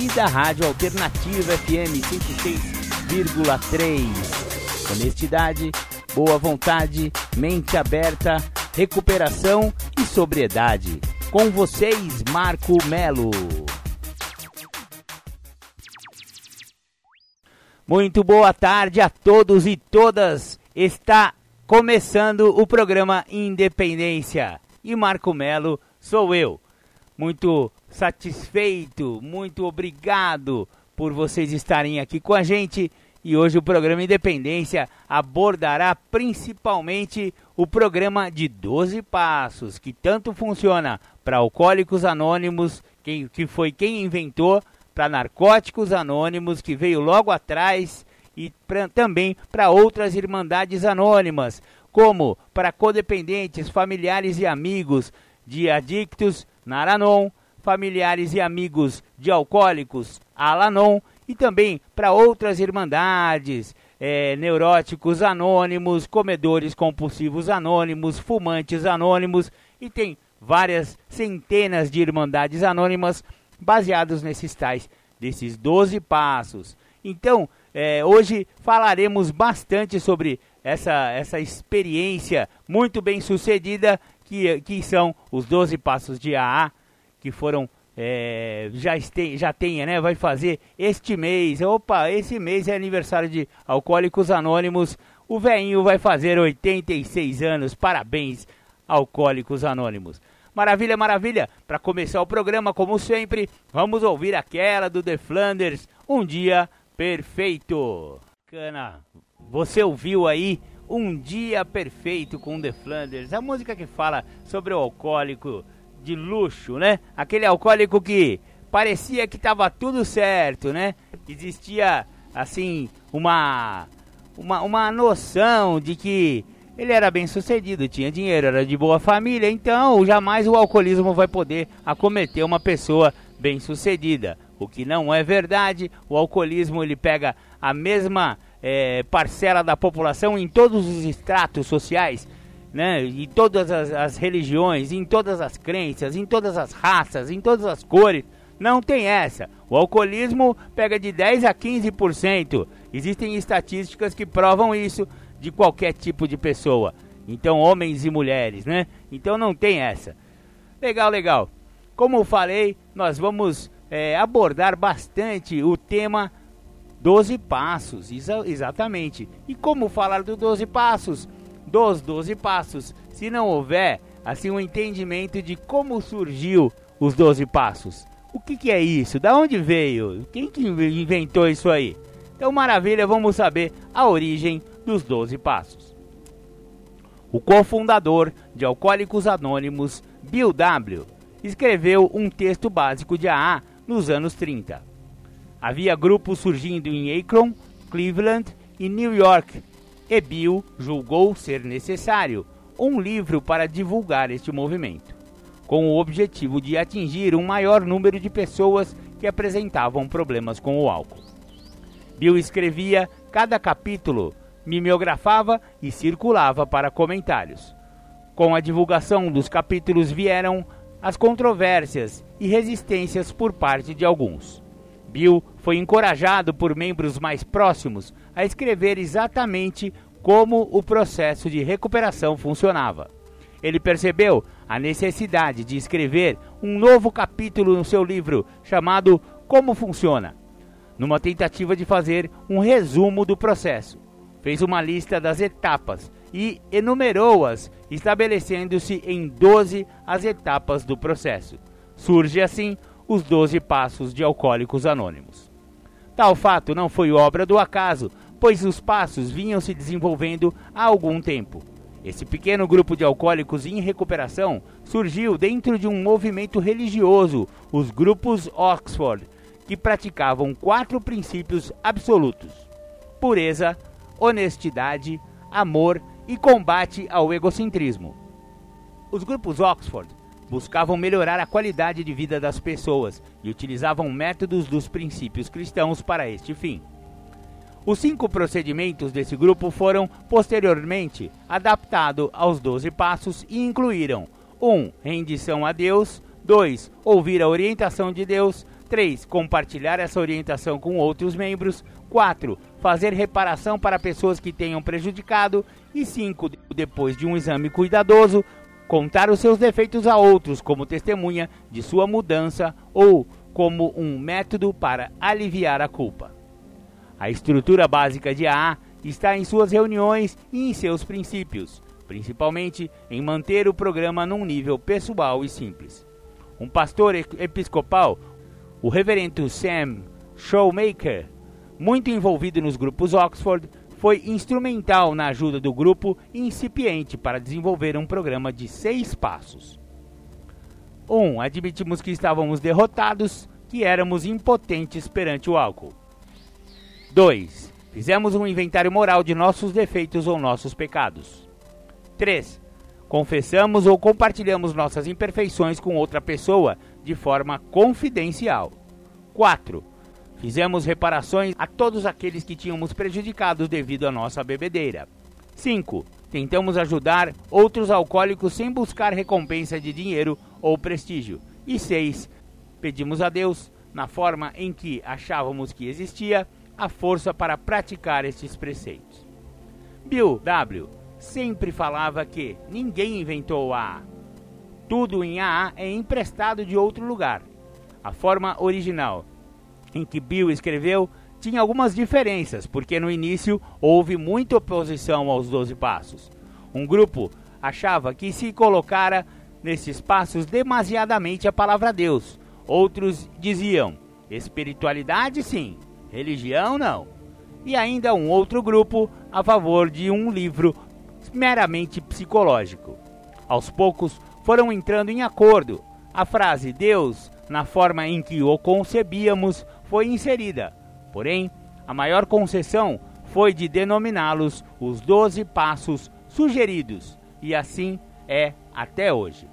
e da Rádio Alternativa FM 106,3. Honestidade, boa vontade, mente aberta, recuperação e sobriedade. Com vocês, Marco Melo. Muito boa tarde a todos e todas. Está começando o programa Independência. E Marco Melo sou eu. Muito satisfeito, muito obrigado por vocês estarem aqui com a gente. E hoje o programa Independência abordará principalmente o programa de 12 passos, que tanto funciona para alcoólicos anônimos, quem, que foi quem inventou para Narcóticos Anônimos, que veio logo atrás, e pra, também para outras irmandades anônimas, como para codependentes, familiares e amigos de adictos, Naranon, familiares e amigos de alcoólicos, Alanon, e também para outras irmandades, é, neuróticos anônimos, comedores compulsivos anônimos, fumantes anônimos, e tem várias centenas de irmandades anônimas baseados nesses tais, desses 12 passos. Então, é, hoje falaremos bastante sobre essa, essa experiência muito bem sucedida que, que são os 12 passos de AA, que foram é, já, este, já tenha, né? Vai fazer este mês. Opa, esse mês é aniversário de Alcoólicos Anônimos. O veinho vai fazer 86 anos. Parabéns, Alcoólicos Anônimos. Maravilha, maravilha. Para começar o programa, como sempre, vamos ouvir aquela do The Flanders, Um Dia Perfeito. Cana, você ouviu aí Um Dia Perfeito com The Flanders, a música que fala sobre o alcoólico de luxo, né? Aquele alcoólico que parecia que estava tudo certo, né? Existia assim uma uma, uma noção de que ele era bem sucedido, tinha dinheiro, era de boa família, então jamais o alcoolismo vai poder acometer uma pessoa bem sucedida. O que não é verdade, o alcoolismo ele pega a mesma é, parcela da população em todos os estratos sociais, né? em todas as, as religiões, em todas as crenças, em todas as raças, em todas as cores. Não tem essa. O alcoolismo pega de 10 a 15%. Existem estatísticas que provam isso de qualquer tipo de pessoa. Então, homens e mulheres, né? Então não tem essa. Legal, legal. Como eu falei, nós vamos é, abordar bastante o tema 12 passos, exa exatamente. E como falar do 12 passos? Dos 12 passos, se não houver assim um entendimento de como surgiu os 12 passos. O que, que é isso? Da onde veio? Quem que inventou isso aí? Então, maravilha, vamos saber a origem dos 12 Passos. O cofundador de Alcoólicos Anônimos, Bill W., escreveu um texto básico de AA nos anos 30. Havia grupos surgindo em Akron, Cleveland e New York, e Bill julgou ser necessário um livro para divulgar este movimento, com o objetivo de atingir um maior número de pessoas que apresentavam problemas com o álcool. Bill escrevia cada capítulo mimeografava e circulava para comentários. Com a divulgação dos capítulos vieram as controvérsias e resistências por parte de alguns. Bill foi encorajado por membros mais próximos a escrever exatamente como o processo de recuperação funcionava. Ele percebeu a necessidade de escrever um novo capítulo no seu livro chamado Como Funciona, numa tentativa de fazer um resumo do processo fez uma lista das etapas e enumerou-as, estabelecendo-se em 12 as etapas do processo. Surge assim os 12 passos de Alcoólicos Anônimos. Tal fato não foi obra do acaso, pois os passos vinham se desenvolvendo há algum tempo. Esse pequeno grupo de alcoólicos em recuperação surgiu dentro de um movimento religioso, os grupos Oxford, que praticavam quatro princípios absolutos: pureza, honestidade, amor e combate ao egocentrismo. Os grupos Oxford buscavam melhorar a qualidade de vida das pessoas e utilizavam métodos dos princípios cristãos para este fim. Os cinco procedimentos desse grupo foram posteriormente adaptados aos doze passos e incluíram 1. Um, rendição a Deus. 2. Ouvir a orientação de Deus. 3. Compartilhar essa orientação com outros membros. 4. Fazer reparação para pessoas que tenham prejudicado. E 5. Depois de um exame cuidadoso, contar os seus defeitos a outros como testemunha de sua mudança ou como um método para aliviar a culpa. A estrutura básica de AA está em suas reuniões e em seus princípios, principalmente em manter o programa num nível pessoal e simples. Um pastor episcopal, o reverendo Sam Showmaker, muito envolvido nos grupos Oxford, foi instrumental na ajuda do grupo incipiente para desenvolver um programa de seis passos. 1. Um, admitimos que estávamos derrotados, que éramos impotentes perante o álcool. 2. Fizemos um inventário moral de nossos defeitos ou nossos pecados. 3. Confessamos ou compartilhamos nossas imperfeições com outra pessoa de forma confidencial. 4. Fizemos reparações a todos aqueles que tínhamos prejudicados devido à nossa bebedeira. 5. Tentamos ajudar outros alcoólicos sem buscar recompensa de dinheiro ou prestígio. E 6. Pedimos a Deus, na forma em que achávamos que existia, a força para praticar estes preceitos. Bill W. sempre falava que ninguém inventou AA. Tudo em AA é emprestado de outro lugar. A forma original em que Bill escreveu tinha algumas diferenças, porque no início houve muita oposição aos Doze Passos. Um grupo achava que se colocara nesses passos demasiadamente a palavra Deus. Outros diziam: espiritualidade sim, religião não. E ainda um outro grupo a favor de um livro meramente psicológico. Aos poucos foram entrando em acordo. A frase Deus, na forma em que o concebíamos, foi inserida. Porém, a maior concessão foi de denominá-los os doze passos sugeridos, e assim é até hoje.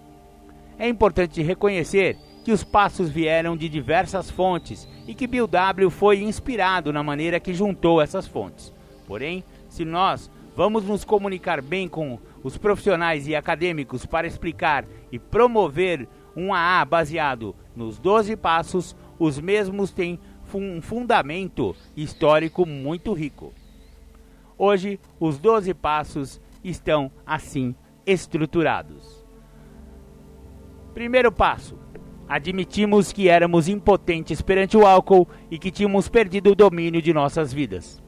É importante reconhecer que os passos vieram de diversas fontes e que Bill W foi inspirado na maneira que juntou essas fontes. Porém, se nós vamos nos comunicar bem com os profissionais e acadêmicos para explicar e promover um AA baseado nos 12 passos, os mesmos têm um fundamento histórico muito rico. Hoje, os 12 passos estão assim estruturados. Primeiro passo: admitimos que éramos impotentes perante o álcool e que tínhamos perdido o domínio de nossas vidas.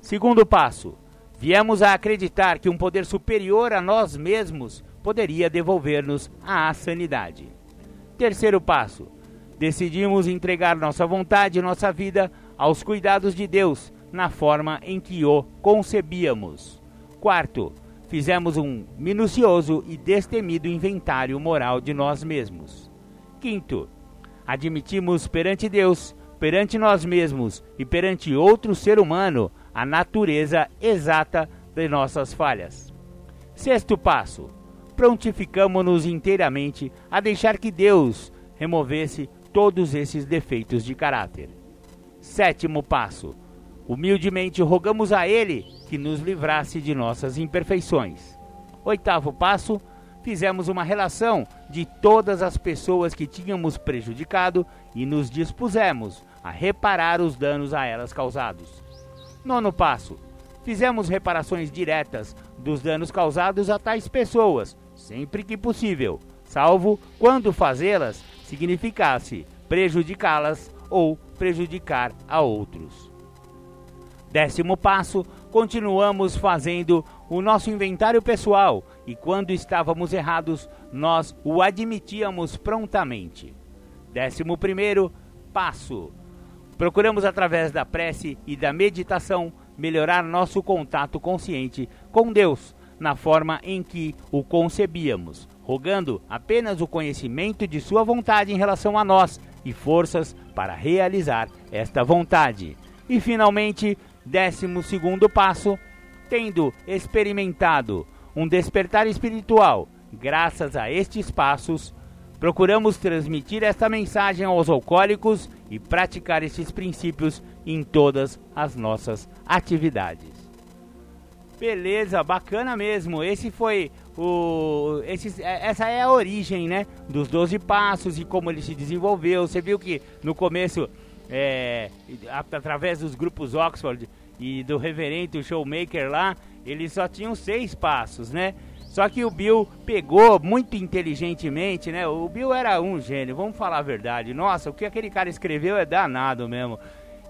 Segundo passo: viemos a acreditar que um poder superior a nós mesmos poderia devolver-nos a sanidade. Terceiro passo: decidimos entregar nossa vontade e nossa vida aos cuidados de Deus na forma em que o concebíamos. Quarto, fizemos um minucioso e destemido inventário moral de nós mesmos. Quinto, admitimos perante Deus, perante nós mesmos e perante outro ser humano a natureza exata de nossas falhas. Sexto passo, prontificamos-nos inteiramente a deixar que Deus removesse todos esses defeitos de caráter. Sétimo passo: humildemente rogamos a Ele que nos livrasse de nossas imperfeições. Oitavo passo: fizemos uma relação de todas as pessoas que tínhamos prejudicado e nos dispusemos a reparar os danos a elas causados. Nono passo: fizemos reparações diretas dos danos causados a tais pessoas, sempre que possível, salvo quando fazê-las significasse prejudicá-las ou prejudicar a outros. Décimo passo, continuamos fazendo o nosso inventário pessoal e quando estávamos errados, nós o admitíamos prontamente. Décimo primeiro passo, procuramos através da prece e da meditação melhorar nosso contato consciente com Deus na forma em que o concebíamos, rogando apenas o conhecimento de Sua vontade em relação a nós, e forças para realizar esta vontade. E finalmente, décimo segundo passo, tendo experimentado um despertar espiritual graças a estes passos, procuramos transmitir esta mensagem aos alcoólicos e praticar estes princípios em todas as nossas atividades. Beleza, bacana mesmo. Esse foi o esse, essa é a origem, né, dos 12 passos e como ele se desenvolveu. Você viu que no começo é, através dos grupos Oxford e do reverendo showmaker lá, eles só tinham seis passos, né? Só que o Bill pegou muito inteligentemente, né? O Bill era um gênio, vamos falar a verdade. Nossa, o que aquele cara escreveu é danado mesmo.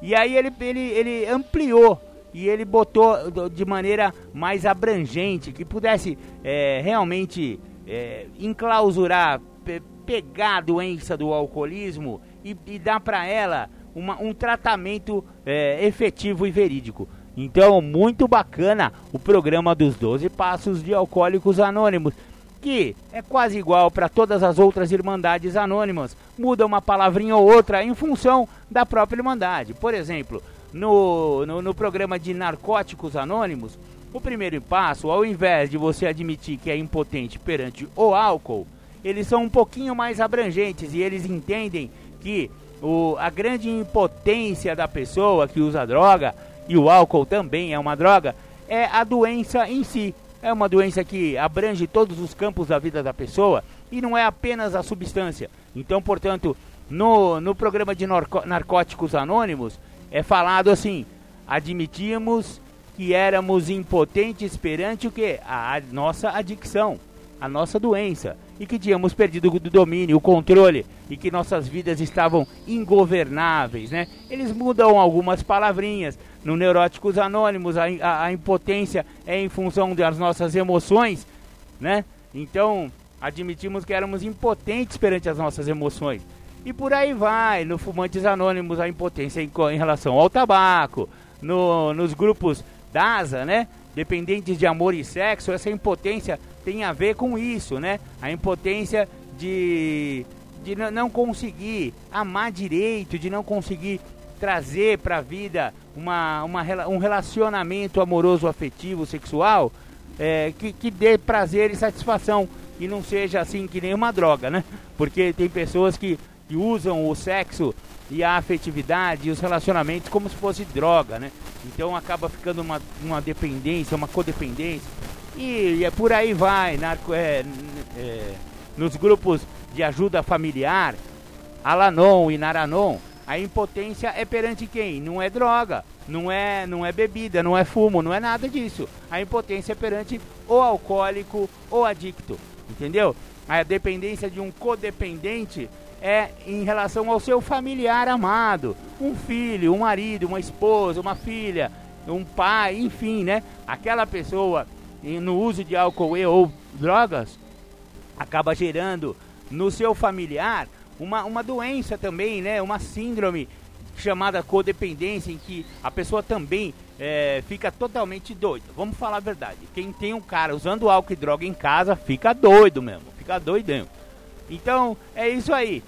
E aí ele, ele, ele ampliou e ele botou de maneira mais abrangente, que pudesse é, realmente é, enclausurar, pe pegar a doença do alcoolismo e, e dar para ela uma, um tratamento é, efetivo e verídico. Então, muito bacana o programa dos 12 Passos de Alcoólicos Anônimos, que é quase igual para todas as outras Irmandades Anônimas, muda uma palavrinha ou outra em função da própria Irmandade. Por exemplo, no, no, no programa de Narcóticos Anônimos, o primeiro passo, ao invés de você admitir que é impotente perante o álcool, eles são um pouquinho mais abrangentes e eles entendem que o, a grande impotência da pessoa que usa droga e o álcool também é uma droga, é a doença em si. É uma doença que abrange todos os campos da vida da pessoa e não é apenas a substância. Então, portanto, no, no programa de Narcóticos Anônimos é falado assim: admitimos que éramos impotentes perante o que? A, nossa adicção, a nossa doença e que tínhamos perdido o domínio, o controle e que nossas vidas estavam ingovernáveis, né? Eles mudam algumas palavrinhas. No Neuróticos Anônimos, a, a, a impotência é em função das nossas emoções, né? Então, admitimos que éramos impotentes perante as nossas emoções. E por aí vai, no Fumantes Anônimos, a impotência em, em relação ao tabaco, no, nos grupos DASA, né? Dependentes de amor e sexo, essa impotência tem a ver com isso, né? A impotência de, de não conseguir amar direito, de não conseguir trazer para a vida uma, uma, um relacionamento amoroso, afetivo, sexual, é, que, que dê prazer e satisfação e não seja assim que nem uma droga, né? Porque tem pessoas que, que usam o sexo e a afetividade e os relacionamentos como se fosse droga, né? Então acaba ficando uma, uma dependência, uma codependência e, e é por aí vai, narco, é, é, nos grupos de ajuda familiar, Alanon e Naranon, a impotência é perante quem? Não é droga, não é, não é bebida, não é fumo, não é nada disso. A impotência é perante o alcoólico ou adicto, entendeu? A dependência de um codependente é em relação ao seu familiar amado, um filho, um marido, uma esposa, uma filha, um pai, enfim, né? Aquela pessoa no uso de álcool e ou drogas, acaba gerando no seu familiar uma, uma doença também, né? Uma síndrome chamada codependência, em que a pessoa também é, fica totalmente doida. Vamos falar a verdade. Quem tem um cara usando álcool e droga em casa fica doido mesmo, fica doidão. Então é isso aí.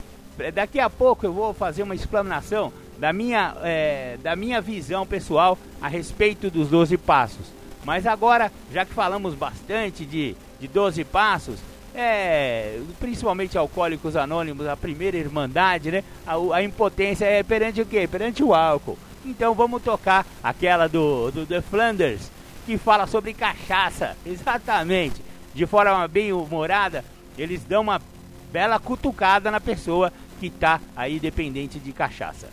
Daqui a pouco eu vou fazer uma explanação da minha, é, da minha visão pessoal a respeito dos 12 passos. Mas agora, já que falamos bastante de, de 12 passos, é, principalmente alcoólicos anônimos, a primeira irmandade, né? A, a, impotência é perante o quê? Perante o álcool. Então vamos tocar aquela do, do The Flanders, que fala sobre cachaça, exatamente. De forma bem humorada, eles dão uma bela cutucada na pessoa que está aí dependente de cachaça.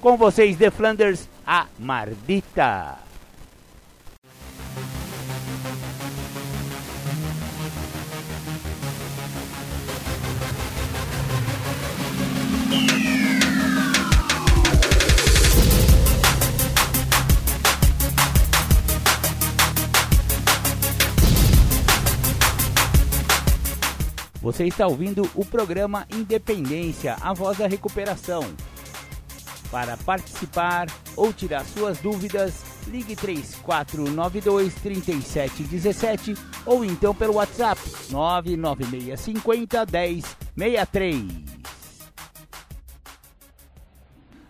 Com vocês, The Flanders, a Mardita. Você está ouvindo o programa Independência, a voz da recuperação. Para participar ou tirar suas dúvidas, ligue 3492 3717 ou então pelo WhatsApp 99650 1063.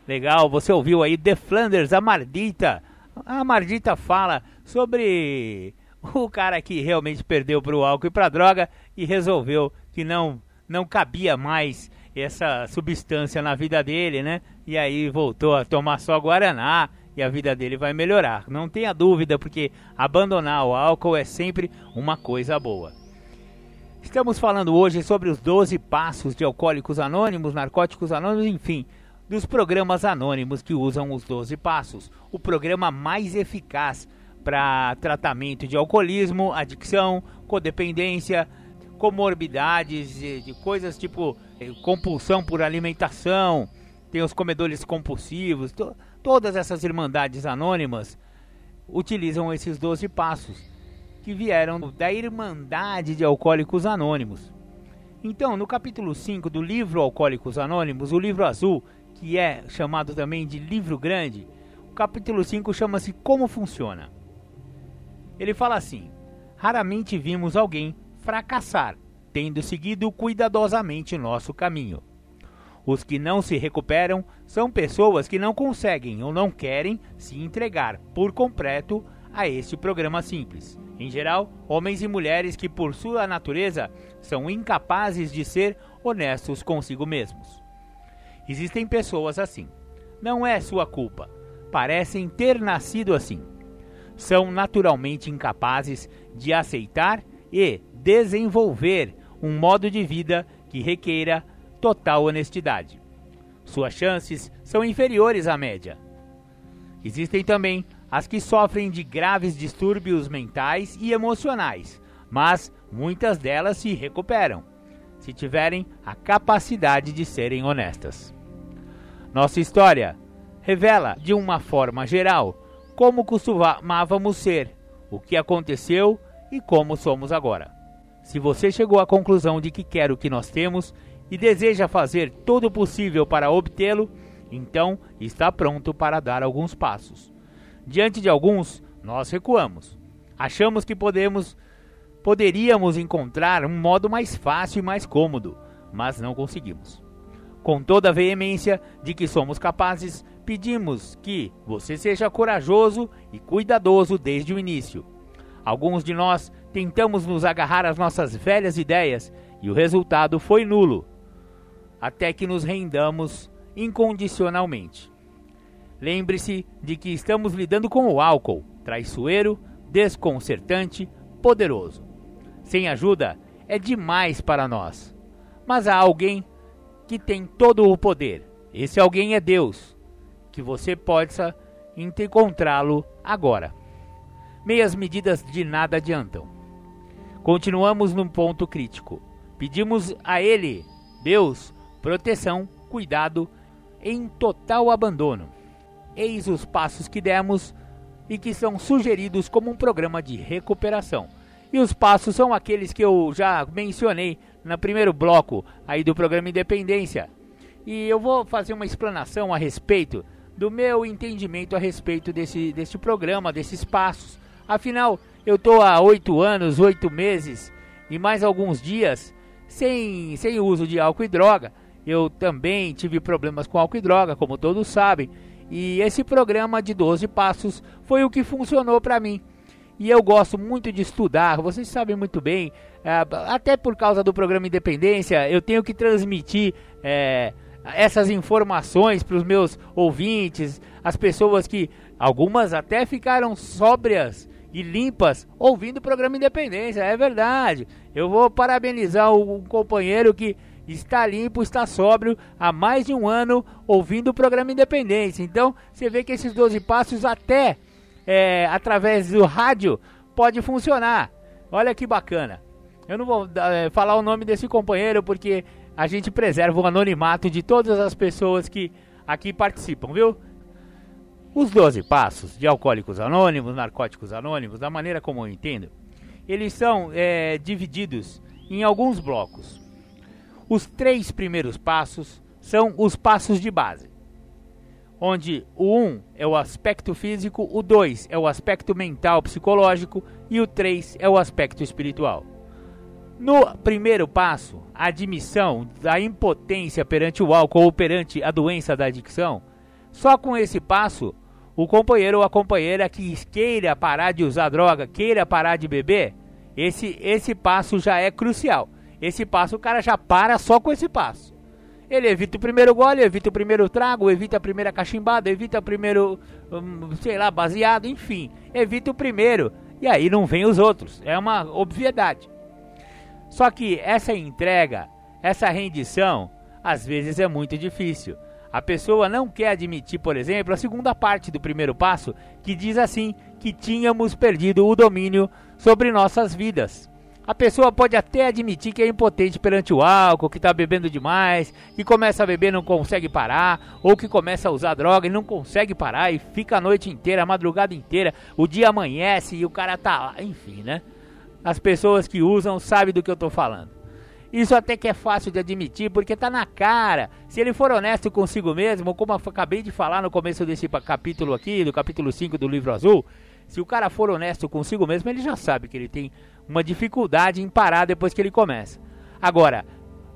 Legal, você ouviu aí The Flanders, a Mardita. A Mardita fala sobre o cara que realmente perdeu para o álcool e para droga e resolveu que não não cabia mais essa substância na vida dele, né? E aí voltou a tomar só Guaraná e a vida dele vai melhorar. Não tenha dúvida, porque abandonar o álcool é sempre uma coisa boa. Estamos falando hoje sobre os 12 passos de alcoólicos anônimos, narcóticos anônimos, enfim, dos programas anônimos que usam os 12 passos. O programa mais eficaz para tratamento de alcoolismo, adicção, codependência, comorbidades, de, de coisas tipo eh, compulsão por alimentação, tem os comedores compulsivos, to, todas essas irmandades anônimas utilizam esses 12 passos que vieram da Irmandade de Alcoólicos Anônimos. Então, no capítulo 5 do livro Alcoólicos Anônimos, o livro azul, que é chamado também de livro grande, o capítulo 5 chama-se Como Funciona. Ele fala assim: Raramente vimos alguém fracassar, tendo seguido cuidadosamente nosso caminho. Os que não se recuperam são pessoas que não conseguem ou não querem se entregar por completo a este programa simples. Em geral, homens e mulheres que, por sua natureza, são incapazes de ser honestos consigo mesmos. Existem pessoas assim. Não é sua culpa. Parecem ter nascido assim. São naturalmente incapazes de aceitar e desenvolver um modo de vida que requeira total honestidade. Suas chances são inferiores à média. Existem também as que sofrem de graves distúrbios mentais e emocionais, mas muitas delas se recuperam, se tiverem a capacidade de serem honestas. Nossa história revela, de uma forma geral, como costumávamos ser, o que aconteceu e como somos agora. Se você chegou à conclusão de que quer o que nós temos e deseja fazer todo o possível para obtê-lo, então está pronto para dar alguns passos. Diante de alguns, nós recuamos. Achamos que podemos poderíamos encontrar um modo mais fácil e mais cômodo, mas não conseguimos. Com toda a veemência de que somos capazes, pedimos que você seja corajoso e cuidadoso desde o início. Alguns de nós tentamos nos agarrar às nossas velhas ideias e o resultado foi nulo, até que nos rendamos incondicionalmente. Lembre-se de que estamos lidando com o álcool, traiçoeiro, desconcertante, poderoso. Sem ajuda, é demais para nós. Mas há alguém que tem todo o poder. Esse alguém é Deus, que você possa encontrá-lo agora. Meias medidas de nada adiantam. Continuamos num ponto crítico. Pedimos a Ele, Deus, proteção, cuidado em total abandono. Eis os passos que demos e que são sugeridos como um programa de recuperação. E os passos são aqueles que eu já mencionei no primeiro bloco aí do programa Independência. E eu vou fazer uma explanação a respeito do meu entendimento a respeito desse, desse programa, desses passos. Afinal, eu estou há oito anos, oito meses e mais alguns dias sem, sem uso de álcool e droga. Eu também tive problemas com álcool e droga, como todos sabem. E esse programa de 12 passos foi o que funcionou para mim. E eu gosto muito de estudar, vocês sabem muito bem, é, até por causa do programa Independência, eu tenho que transmitir é, essas informações para os meus ouvintes, as pessoas que algumas até ficaram sóbrias e limpas ouvindo o programa Independência. É verdade. Eu vou parabenizar o companheiro que está limpo, está sóbrio há mais de um ano ouvindo o programa Independência. Então você vê que esses 12 passos, até é, através do rádio, pode funcionar. Olha que bacana. Eu não vou é, falar o nome desse companheiro porque a gente preserva o anonimato de todas as pessoas que aqui participam, viu? Os 12 passos de Alcoólicos Anônimos, Narcóticos Anônimos, da maneira como eu entendo, eles são é, divididos em alguns blocos. Os três primeiros passos são os passos de base, onde o 1 um é o aspecto físico, o 2 é o aspecto mental, psicológico e o 3 é o aspecto espiritual. No primeiro passo, a admissão da impotência perante o álcool ou perante a doença da adicção, Só com esse passo, o companheiro ou a companheira que queira parar de usar droga, queira parar de beber, esse, esse passo já é crucial. Esse passo o cara já para só com esse passo. Ele evita o primeiro gole, evita o primeiro trago, evita a primeira cachimbada, evita o primeiro, hum, sei lá, baseado, enfim. Evita o primeiro. E aí não vem os outros. É uma obviedade. Só que essa entrega, essa rendição, às vezes é muito difícil. A pessoa não quer admitir, por exemplo, a segunda parte do primeiro passo, que diz assim: que tínhamos perdido o domínio sobre nossas vidas. A pessoa pode até admitir que é impotente perante o álcool, que está bebendo demais, que começa a beber e não consegue parar, ou que começa a usar droga e não consegue parar e fica a noite inteira, a madrugada inteira, o dia amanhece e o cara tá lá, enfim, né? As pessoas que usam sabem do que eu estou falando. Isso até que é fácil de admitir, porque tá na cara. Se ele for honesto consigo mesmo, como acabei de falar no começo desse capítulo aqui, do capítulo 5 do livro azul, se o cara for honesto consigo mesmo, ele já sabe que ele tem uma dificuldade em parar depois que ele começa. Agora,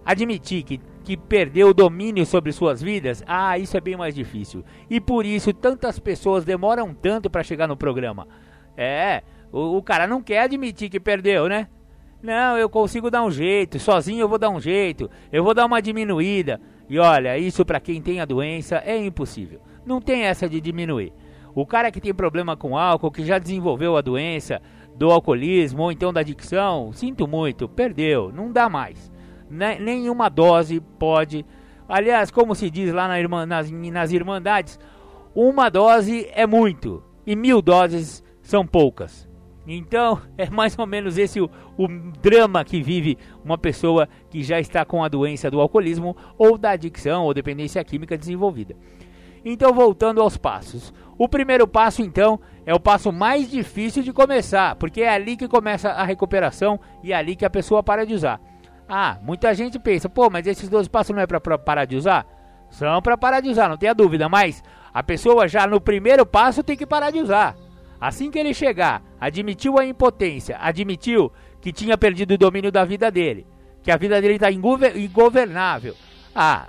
admitir que, que perdeu o domínio sobre suas vidas, ah, isso é bem mais difícil. E por isso tantas pessoas demoram tanto para chegar no programa. É, o, o cara não quer admitir que perdeu, né? Não, eu consigo dar um jeito, sozinho eu vou dar um jeito, eu vou dar uma diminuída. E olha, isso para quem tem a doença é impossível. Não tem essa de diminuir. O cara que tem problema com álcool, que já desenvolveu a doença do alcoolismo ou então da adicção, sinto muito, perdeu, não dá mais. Nenhuma dose pode. Aliás, como se diz lá na nas, nas Irmandades, uma dose é muito e mil doses são poucas. Então, é mais ou menos esse o, o, drama que vive uma pessoa que já está com a doença do alcoolismo ou da adicção ou dependência química desenvolvida. Então, voltando aos passos. O primeiro passo, então, é o passo mais difícil de começar, porque é ali que começa a recuperação e é ali que a pessoa para de usar. Ah, muita gente pensa, pô, mas esses 12 passos não é para parar de usar? São para parar de usar, não tenha dúvida, mas a pessoa já no primeiro passo tem que parar de usar. Assim que ele chegar, admitiu a impotência, admitiu que tinha perdido o domínio da vida dele, que a vida dele está ingovernável. Ah,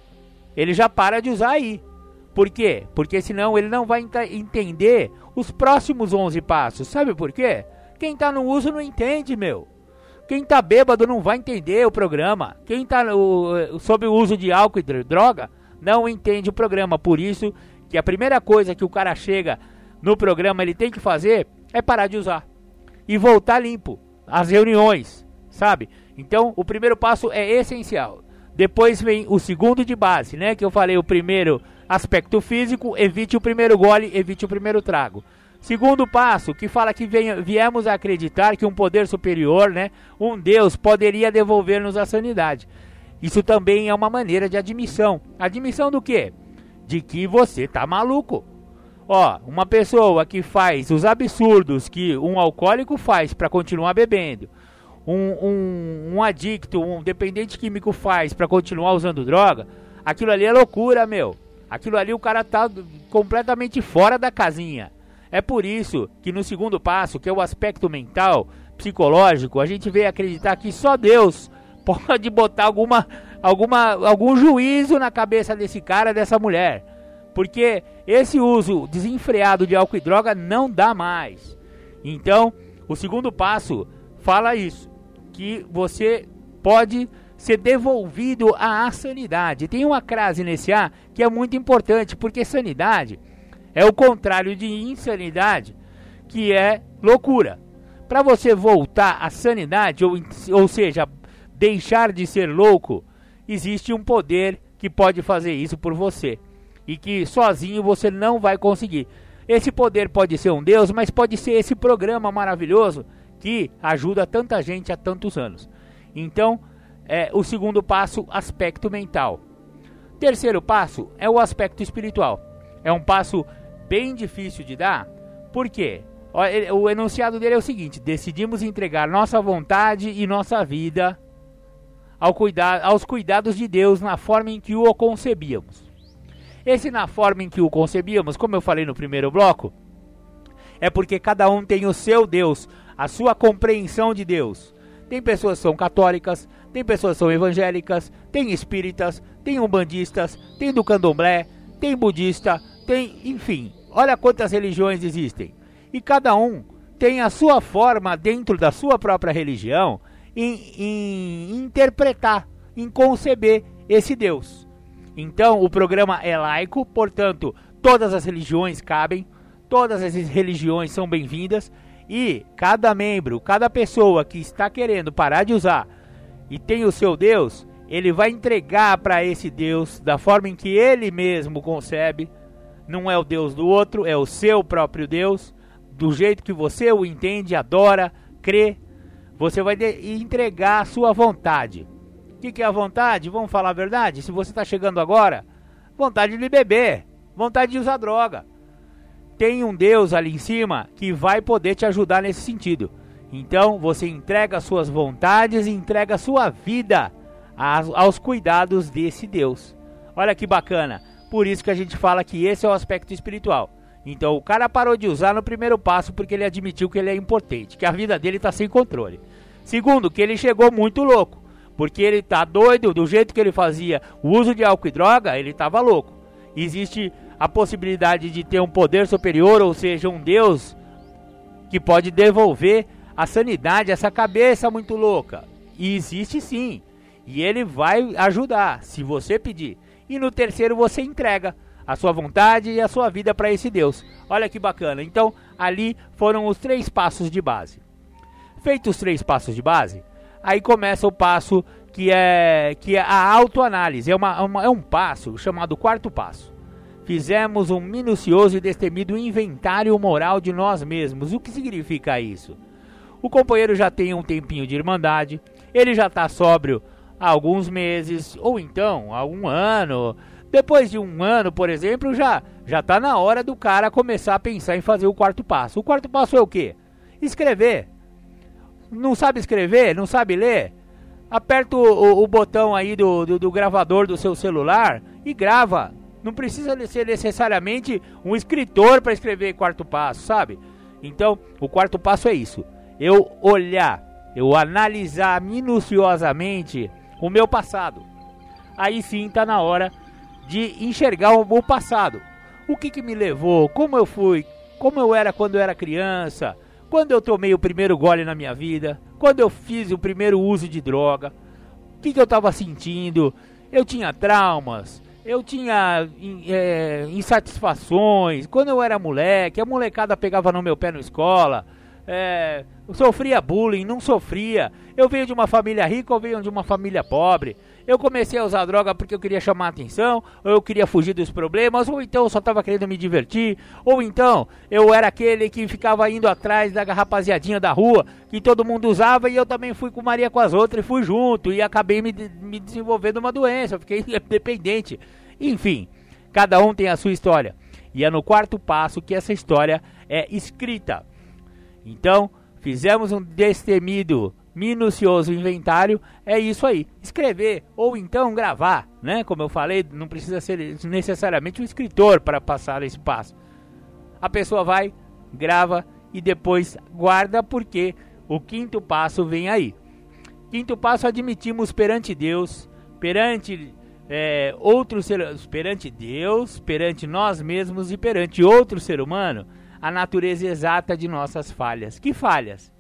ele já para de usar aí. Por quê? Porque senão ele não vai entender os próximos 11 passos. Sabe por quê? Quem está no uso não entende, meu. Quem está bêbado não vai entender o programa. Quem está sob o uso de álcool e droga não entende o programa. Por isso que a primeira coisa que o cara chega no programa ele tem que fazer é parar de usar e voltar limpo as reuniões, sabe? Então, o primeiro passo é essencial. Depois vem o segundo de base, né? Que eu falei, o primeiro aspecto físico, evite o primeiro gole, evite o primeiro trago. Segundo passo, que fala que venha, viemos a acreditar que um poder superior, né, um Deus, poderia devolver-nos a sanidade. Isso também é uma maneira de admissão. Admissão do quê? De que você tá maluco. Ó, uma pessoa que faz os absurdos que um alcoólico faz para continuar bebendo, um, um, um adicto, um dependente químico faz para continuar usando droga, aquilo ali é loucura, meu. Aquilo ali o cara tá completamente fora da casinha. É por isso que no segundo passo, que é o aspecto mental, psicológico, a gente veio acreditar que só Deus pode botar alguma, alguma, algum juízo na cabeça desse cara, dessa mulher. Porque esse uso desenfreado de álcool e droga não dá mais. Então, o segundo passo fala isso, que você pode ser devolvido à sanidade. Tem uma crase nesse A que é muito importante, porque sanidade é o contrário de insanidade, que é loucura. Para você voltar à sanidade, ou, ou seja, deixar de ser louco, existe um poder que pode fazer isso por você e que sozinho você não vai conseguir. Esse poder pode ser um Deus, mas pode ser esse programa maravilhoso que ajuda tanta gente há tantos anos. Então, é o segundo passo, aspecto mental. Terceiro passo é o aspecto espiritual. É um passo bem difícil de dar, por quê? O enunciado dele é o seguinte: decidimos entregar nossa vontade e nossa vida ao aos cuidados de Deus na forma em que o concebíamos. Esse na forma em que o concebíamos, como eu falei no primeiro bloco, é porque cada um tem o seu Deus, a sua compreensão de Deus. Tem pessoas que são católicas, tem pessoas que são evangélicas, tem espíritas, tem umbandistas, tem do candomblé, tem budista, tem, enfim, olha quantas religiões existem. E cada um tem a sua forma dentro da sua própria religião em, em interpretar, em conceber esse Deus. Então, o programa é laico, portanto, todas as religiões cabem, todas as religiões são bem-vindas e cada membro, cada pessoa que está querendo parar de usar e tem o seu Deus, ele vai entregar para esse Deus da forma em que ele mesmo concebe. Não é o Deus do outro, é o seu próprio Deus, do jeito que você o entende, adora, crê. Você vai entregar a sua vontade. Que, que é a vontade? Vamos falar a verdade? Se você está chegando agora, vontade de beber, vontade de usar droga. Tem um Deus ali em cima que vai poder te ajudar nesse sentido. Então você entrega suas vontades e entrega sua vida aos cuidados desse Deus. Olha que bacana. Por isso que a gente fala que esse é o aspecto espiritual. Então o cara parou de usar no primeiro passo porque ele admitiu que ele é importante, que a vida dele está sem controle. Segundo, que ele chegou muito louco, porque ele tá doido do jeito que ele fazia o uso de álcool e droga, ele estava louco. Existe a possibilidade de ter um poder superior, ou seja, um Deus que pode devolver a sanidade essa cabeça muito louca. E existe sim. E ele vai ajudar, se você pedir. E no terceiro você entrega a sua vontade e a sua vida para esse Deus. Olha que bacana. Então, ali foram os três passos de base. Feitos os três passos de base, aí começa o passo que é, que é a autoanálise. É, uma, uma, é um passo chamado quarto passo. Fizemos um minucioso e destemido inventário moral de nós mesmos. O que significa isso? O companheiro já tem um tempinho de irmandade, ele já está sóbrio há alguns meses, ou então há um ano. Depois de um ano, por exemplo, já já está na hora do cara começar a pensar em fazer o quarto passo. O quarto passo é o quê? Escrever. Não sabe escrever? Não sabe ler? Aperta o, o, o botão aí do, do, do gravador do seu celular e grava. Não precisa ser necessariamente um escritor para escrever quarto passo, sabe? Então, o quarto passo é isso: eu olhar, eu analisar minuciosamente o meu passado. Aí sim está na hora de enxergar o passado. O que, que me levou, como eu fui, como eu era quando eu era criança, quando eu tomei o primeiro gole na minha vida, quando eu fiz o primeiro uso de droga, o que, que eu estava sentindo. Eu tinha traumas, eu tinha é, insatisfações. Quando eu era moleque, a molecada pegava no meu pé na escola. É, sofria bullying, não sofria. Eu venho de uma família rica ou venho de uma família pobre. Eu comecei a usar droga porque eu queria chamar atenção, ou eu queria fugir dos problemas, ou então eu só estava querendo me divertir, ou então eu era aquele que ficava indo atrás da rapaziadinha da rua, que todo mundo usava, e eu também fui com Maria com as outras e fui junto, e acabei me, me desenvolvendo uma doença, fiquei dependente. Enfim, cada um tem a sua história. E é no quarto passo que essa história é escrita. Então, fizemos um destemido, minucioso inventário, é isso aí. Escrever ou então gravar, né? Como eu falei, não precisa ser necessariamente um escritor para passar esse passo. A pessoa vai, grava e depois guarda porque o quinto passo vem aí. Quinto passo admitimos perante Deus, perante é, outros perante Deus, perante nós mesmos e perante outro ser humano a natureza exata de nossas falhas. Que falhas?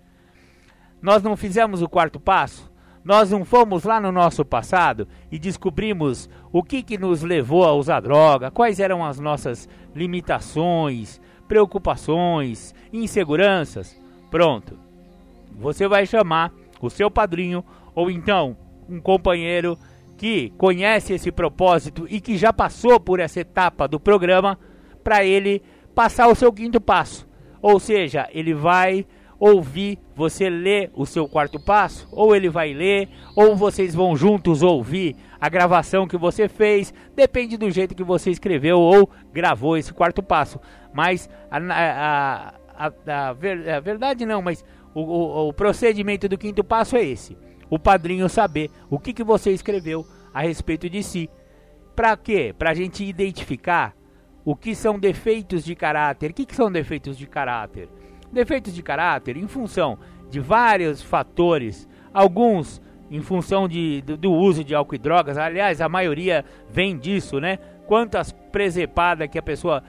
Nós não fizemos o quarto passo? Nós não fomos lá no nosso passado e descobrimos o que, que nos levou a usar droga, quais eram as nossas limitações, preocupações, inseguranças? Pronto. Você vai chamar o seu padrinho ou então um companheiro que conhece esse propósito e que já passou por essa etapa do programa para ele passar o seu quinto passo. Ou seja, ele vai ouvir você ler o seu quarto passo, ou ele vai ler, ou vocês vão juntos ouvir a gravação que você fez, depende do jeito que você escreveu ou gravou esse quarto passo. Mas a, a, a, a, ver, a verdade não, mas o, o, o, procedimento do quinto passo é esse: o padrinho saber o que, que você escreveu a respeito de si. Para quê? Para a gente identificar o que são defeitos de caráter. O que, que são defeitos de caráter? Defeitos de caráter em função de vários fatores, alguns em função de, do, do, uso de álcool e drogas, aliás, a maioria vem disso, né? Quantas presepadas que a pessoa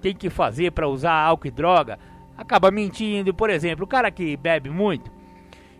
tem que fazer para usar álcool e droga, acaba mentindo. Por exemplo, o cara que bebe muito,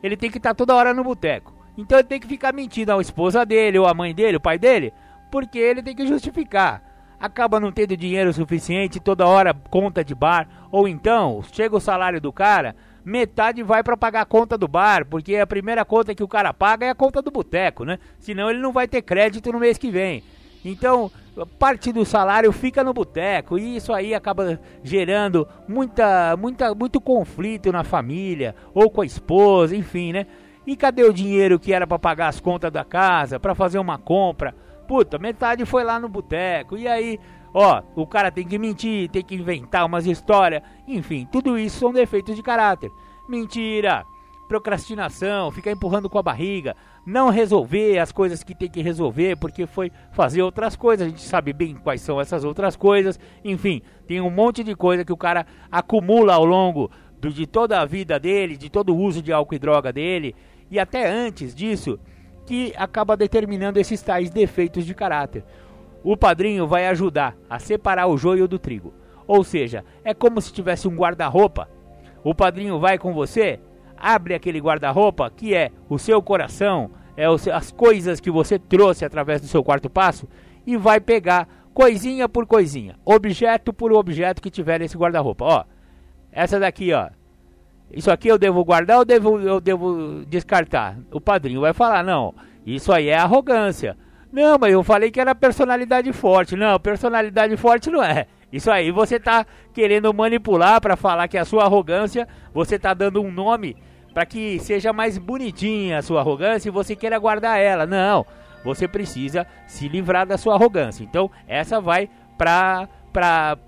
ele tem que estar tá toda hora no boteco. Então ele tem que ficar mentindo à esposa dele, ou à mãe dele, o pai dele, porque ele tem que justificar. Acaba não tendo dinheiro suficiente, toda hora conta de bar, ou então chega o salário do cara, metade vai para pagar a conta do bar, porque a primeira conta que o cara paga é a conta do boteco, né? Senão ele não vai ter crédito no mês que vem. Então, parte do salário fica no boteco e isso aí acaba gerando muita, muita, muito conflito na família ou com a esposa, enfim, né? E cadê o dinheiro que era para pagar as contas da casa, para fazer uma compra? Puta, metade foi lá no boteco. E aí, ó, o cara tem que mentir, tem que inventar umas histórias. Enfim, tudo isso são defeitos de caráter. Mentira, procrastinação, ficar empurrando com a barriga, não resolver as coisas que tem que resolver porque foi fazer outras coisas. A gente sabe bem quais são essas outras coisas. Enfim, tem um monte de coisa que o cara acumula ao longo do, de toda a vida dele, de todo o uso de álcool e droga dele e até antes disso, que acaba determinando esses tais defeitos de caráter. O padrinho vai ajudar a separar o joio do trigo. Ou seja, é como se tivesse um guarda-roupa. O padrinho vai com você, abre aquele guarda-roupa que é o seu coração, é as coisas que você trouxe através do seu quarto passo e vai pegar coisinha por coisinha, objeto por objeto que tiver nesse guarda-roupa. Ó, essa daqui, ó, isso aqui eu devo guardar ou devo, eu devo descartar? O padrinho vai falar, não, isso aí é arrogância. Não, mas eu falei que era personalidade forte. Não, personalidade forte não é. Isso aí você está querendo manipular para falar que a sua arrogância, você está dando um nome para que seja mais bonitinha a sua arrogância e você queira guardar ela. Não, você precisa se livrar da sua arrogância. Então, essa vai para para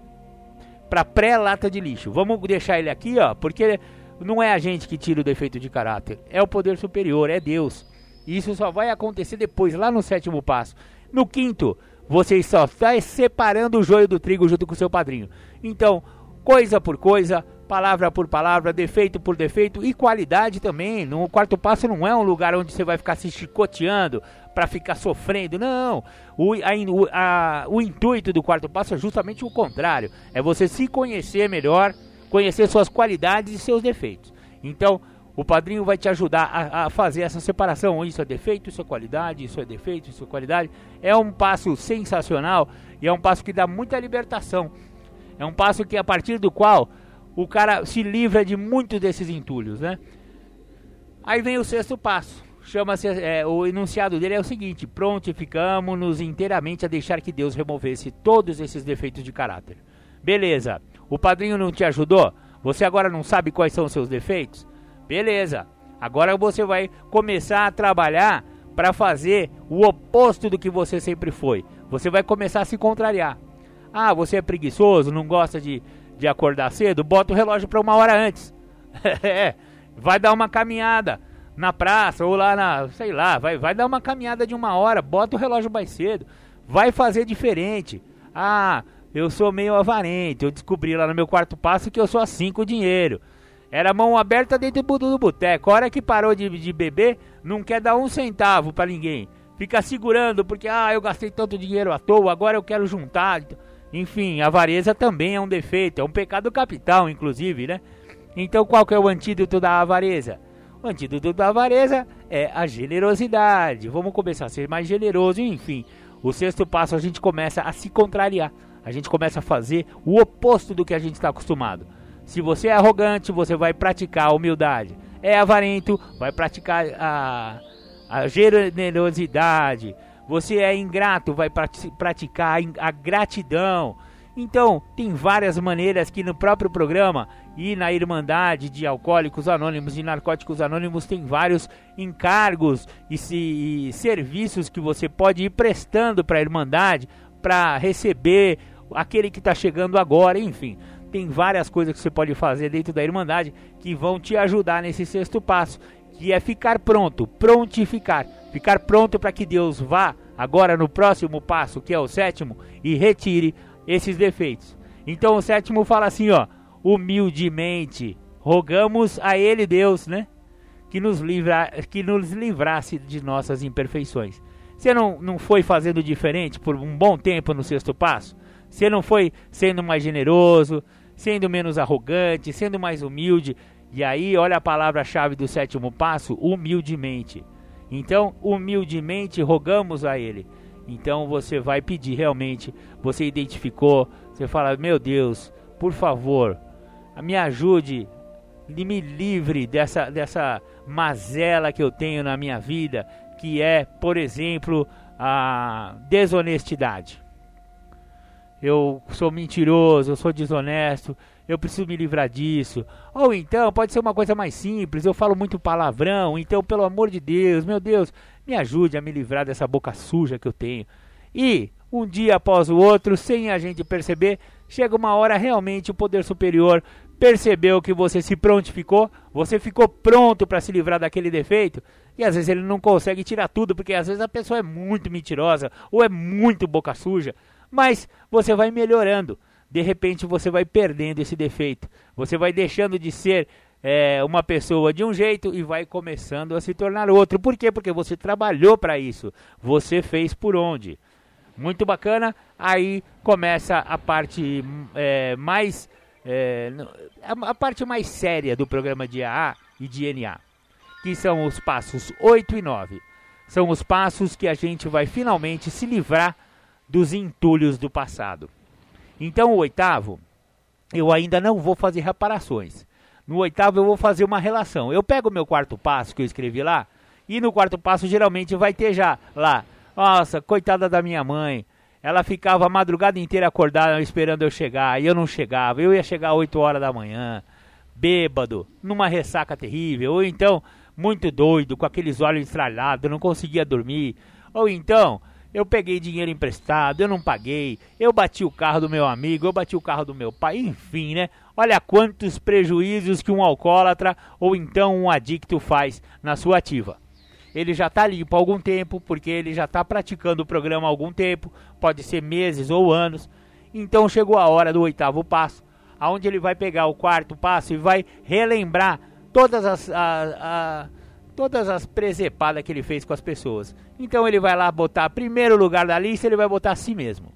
para pré-lata de lixo. Vamos deixar ele aqui, ó, porque não é a gente que tira o defeito de caráter, é o poder superior, é Deus. Isso só vai acontecer depois, lá no sétimo passo. No quinto, você só está separando o joio do trigo junto com o seu padrinho. Então, coisa por coisa, palavra por palavra, defeito por defeito e qualidade também. No quarto passo não é um lugar onde você vai ficar se chicoteando para ficar sofrendo. Não. O, a, a, o intuito do quarto passo é justamente o contrário. É você se conhecer melhor conhecer suas qualidades e seus defeitos. Então, o padrinho vai te ajudar a, a, fazer essa separação. Isso é defeito, isso é qualidade, isso é defeito, isso é qualidade. É um passo sensacional e é um passo que dá muita libertação. É um passo que a partir do qual o cara se livra de muitos desses entulhos, né? Aí vem o sexto passo. Chama-se é, o enunciado dele é o seguinte: prontificamos-nos inteiramente a deixar que Deus removesse todos esses defeitos de caráter. Beleza. O padrinho não te ajudou? Você agora não sabe quais são os seus defeitos? Beleza. Agora você vai começar a trabalhar para fazer o oposto do que você sempre foi. Você vai começar a se contrariar. Ah, você é preguiçoso, não gosta de, de acordar cedo? Bota o relógio para uma hora antes. é, vai dar uma caminhada na praça ou lá na, sei lá, vai, vai dar uma caminhada de uma hora, bota o relógio mais cedo. Vai fazer diferente. Ah, eu sou meio avarento. Eu descobri lá no meu quarto passo que eu sou assim com o dinheiro. Era mão aberta dentro do boteco. A hora que parou de, de beber, não quer dar um centavo para ninguém. Fica segurando porque, ah, eu gastei tanto dinheiro à toa, agora eu quero juntar. Enfim, avareza também é um defeito, é um pecado capital, inclusive, né? Então qual que é o antídoto da avareza? O antídoto da avareza é a generosidade. Vamos começar a ser mais generoso, enfim. O sexto passo a gente começa a se contrariar a gente começa a fazer o oposto do que a gente está acostumado. Se você é arrogante, você vai praticar a humildade. É avarento, vai praticar a, a generosidade. Você é ingrato, vai praticar a gratidão. Então, tem várias maneiras que no próprio programa e na Irmandade de Alcoólicos Anônimos e Narcóticos Anônimos tem vários encargos e, se, e serviços que você pode ir prestando para a Irmandade para receber aquele que está chegando agora, enfim. Tem várias coisas que você pode fazer dentro da Irmandade que vão te ajudar nesse sexto passo, que é ficar pronto, prontificar. Ficar pronto para que Deus vá agora no próximo passo, que é o sétimo, e retire esses defeitos. Então o sétimo fala assim, ó, humildemente rogamos a ele Deus, né? Que nos, livra, que nos livrasse de nossas imperfeições. Você não, não foi fazendo diferente por um bom tempo no sexto passo? Você não foi sendo mais generoso, sendo menos arrogante, sendo mais humilde. E aí, olha a palavra-chave do sétimo passo: humildemente. Então, humildemente rogamos a Ele. Então você vai pedir realmente, você identificou, você fala: Meu Deus, por favor, me ajude, me livre dessa, dessa mazela que eu tenho na minha vida, que é, por exemplo, a desonestidade. Eu sou mentiroso, eu sou desonesto, eu preciso me livrar disso. Ou então, pode ser uma coisa mais simples, eu falo muito palavrão, então, pelo amor de Deus, meu Deus, me ajude a me livrar dessa boca suja que eu tenho. E, um dia após o outro, sem a gente perceber, chega uma hora realmente o poder superior percebeu que você se prontificou, você ficou pronto para se livrar daquele defeito, e às vezes ele não consegue tirar tudo, porque às vezes a pessoa é muito mentirosa ou é muito boca suja, mas você vai melhorando. De repente você vai perdendo esse defeito, você vai deixando de ser é, uma pessoa de um jeito e vai começando a se tornar outro. Por quê? Porque você trabalhou para isso, você fez por onde. Muito bacana. Aí começa a parte é, mais é, a, parte mais séria do programa de AA e de NA, que são os passos 8 e 9. São os passos que a gente vai finalmente se livrar dos entulhos do passado. Então, o oitavo, eu ainda não vou fazer reparações. No oitavo, eu vou fazer uma relação. Eu pego o meu quarto passo que eu escrevi lá, e no quarto passo, geralmente, vai ter já lá. Nossa, coitada da minha mãe ela ficava a madrugada inteira acordada esperando eu chegar, e eu não chegava. Eu ia chegar às 8 horas da manhã, bêbado, numa ressaca terrível, ou então muito doido, com aqueles olhos estralhados, não conseguia dormir. Ou então, eu peguei dinheiro emprestado, eu não paguei, eu bati o carro do meu amigo, eu bati o carro do meu pai, enfim, né? Olha quantos prejuízos que um alcoólatra ou então um adicto faz na sua ativa ele já está limpo há algum tempo, porque ele já está praticando o programa há algum tempo, pode ser meses ou anos. Então chegou a hora do oitavo passo, aonde ele vai pegar o quarto passo e vai relembrar todas as, a, todas as presepadas que ele fez com as pessoas. Então ele vai lá botar primeiro lugar da lista, ele vai botar a si mesmo.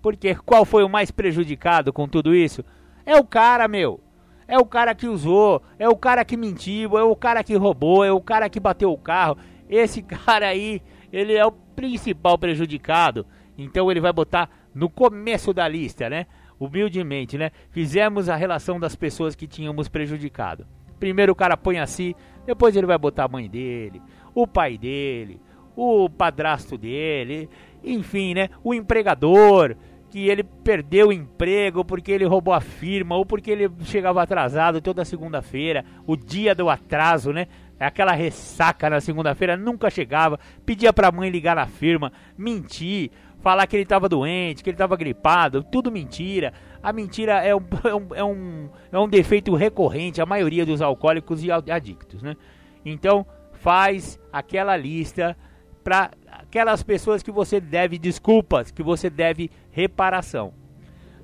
Porque qual foi o mais prejudicado com tudo isso? É o cara, meu. É o cara que usou, é o cara que mentiu, é o cara que roubou, é o cara que bateu o carro. Esse cara aí, ele é o principal prejudicado. Então ele vai botar no começo da lista, né? Humildemente, né? Fizemos a relação das pessoas que tínhamos prejudicado. Primeiro o cara põe assim, depois ele vai botar a mãe dele, o pai dele, o padrasto dele, enfim, né? O empregador, que ele perdeu o emprego porque ele roubou a firma ou porque ele chegava atrasado toda segunda-feira, o dia do atraso, né? Aquela ressaca na segunda-feira nunca chegava, pedia pra mãe ligar na firma, mentir, falar que ele estava doente, que ele estava gripado, tudo mentira. A mentira é um, é, um, é, um, é um defeito recorrente, a maioria dos alcoólicos e adictos, né? Então, faz aquela lista para aquelas pessoas que você deve desculpas, que você deve reparação.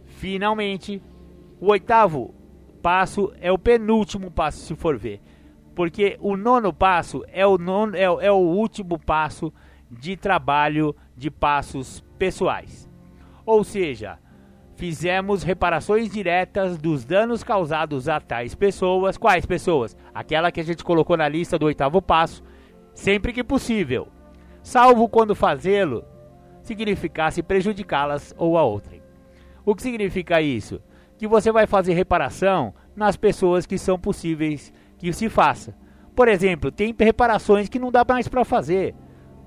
Finalmente, o oitavo passo é o penúltimo passo, se for ver. Porque o nono passo é o, nono, é, é o último passo de trabalho de passos pessoais. Ou seja, fizemos reparações diretas dos danos causados a tais pessoas. Quais pessoas? Aquela que a gente colocou na lista do oitavo passo, sempre que possível salvo quando fazê-lo significasse prejudicá-las ou a outrem. O que significa isso? Que você vai fazer reparação nas pessoas que são possíveis que se faça. Por exemplo, tem reparações que não dá mais para fazer.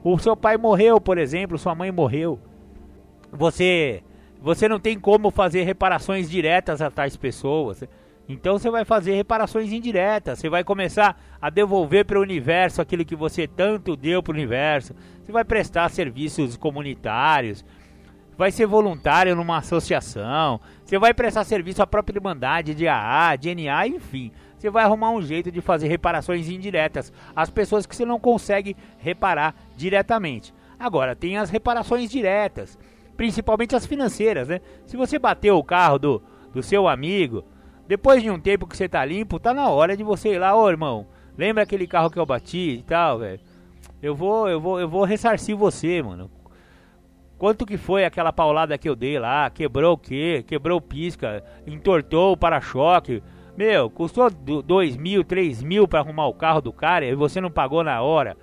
O seu pai morreu, por exemplo, sua mãe morreu. Você você não tem como fazer reparações diretas a tais pessoas. Então você vai fazer reparações indiretas, você vai começar a devolver para o universo aquilo que você tanto deu para o universo. Você vai prestar serviços comunitários, vai ser voluntário numa associação, você vai prestar serviço à própria Irmandade de AA, de NA, enfim. Você vai arrumar um jeito de fazer reparações indiretas às pessoas que você não consegue reparar diretamente. Agora, tem as reparações diretas, principalmente as financeiras, né? Se você bateu o carro do, do seu amigo, depois de um tempo que você tá limpo, tá na hora de você ir lá, ô irmão. Lembra aquele carro que eu bati e tal, velho? Eu vou, eu vou, eu vou ressarcir você, mano. Quanto que foi aquela paulada que eu dei lá? Quebrou o quê? Quebrou o pisca, entortou o para-choque. Meu, custou dois mil, três mil para arrumar o carro do cara e você não pagou na hora.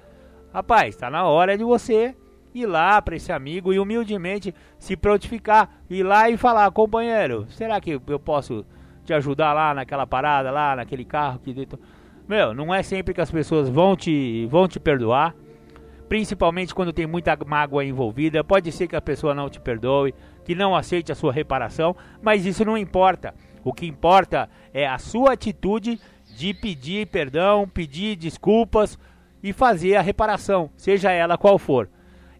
Rapaz, tá na hora de você ir lá para esse amigo e humildemente se prontificar, ir lá e falar, companheiro, será que eu posso te ajudar lá naquela parada, lá naquele carro que dentro... Meu, não é sempre que as pessoas vão te, vão te perdoar principalmente quando tem muita mágoa envolvida. Pode ser que a pessoa não te perdoe, que não aceite a sua reparação, mas isso não importa. O que importa é a sua atitude de pedir perdão, pedir desculpas e fazer a reparação, seja ela qual for.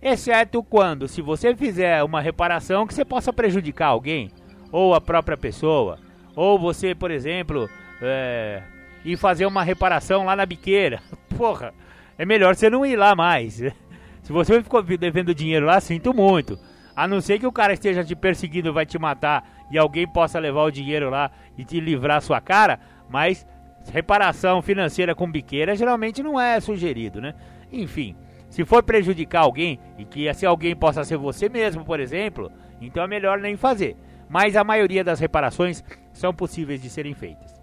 Exceto quando, se você fizer uma reparação que você possa prejudicar alguém, ou a própria pessoa, ou você, por exemplo, é, ir fazer uma reparação lá na biqueira. Porra, é melhor você não ir lá mais. Se você ficou devendo dinheiro lá, sinto muito. A não ser que o cara esteja te perseguindo, vai te matar e alguém possa levar o dinheiro lá e te livrar sua cara, mas reparação financeira com biqueira geralmente não é sugerido, né? Enfim, se for prejudicar alguém e que esse alguém possa ser você mesmo, por exemplo, então é melhor nem fazer. Mas a maioria das reparações são possíveis de serem feitas.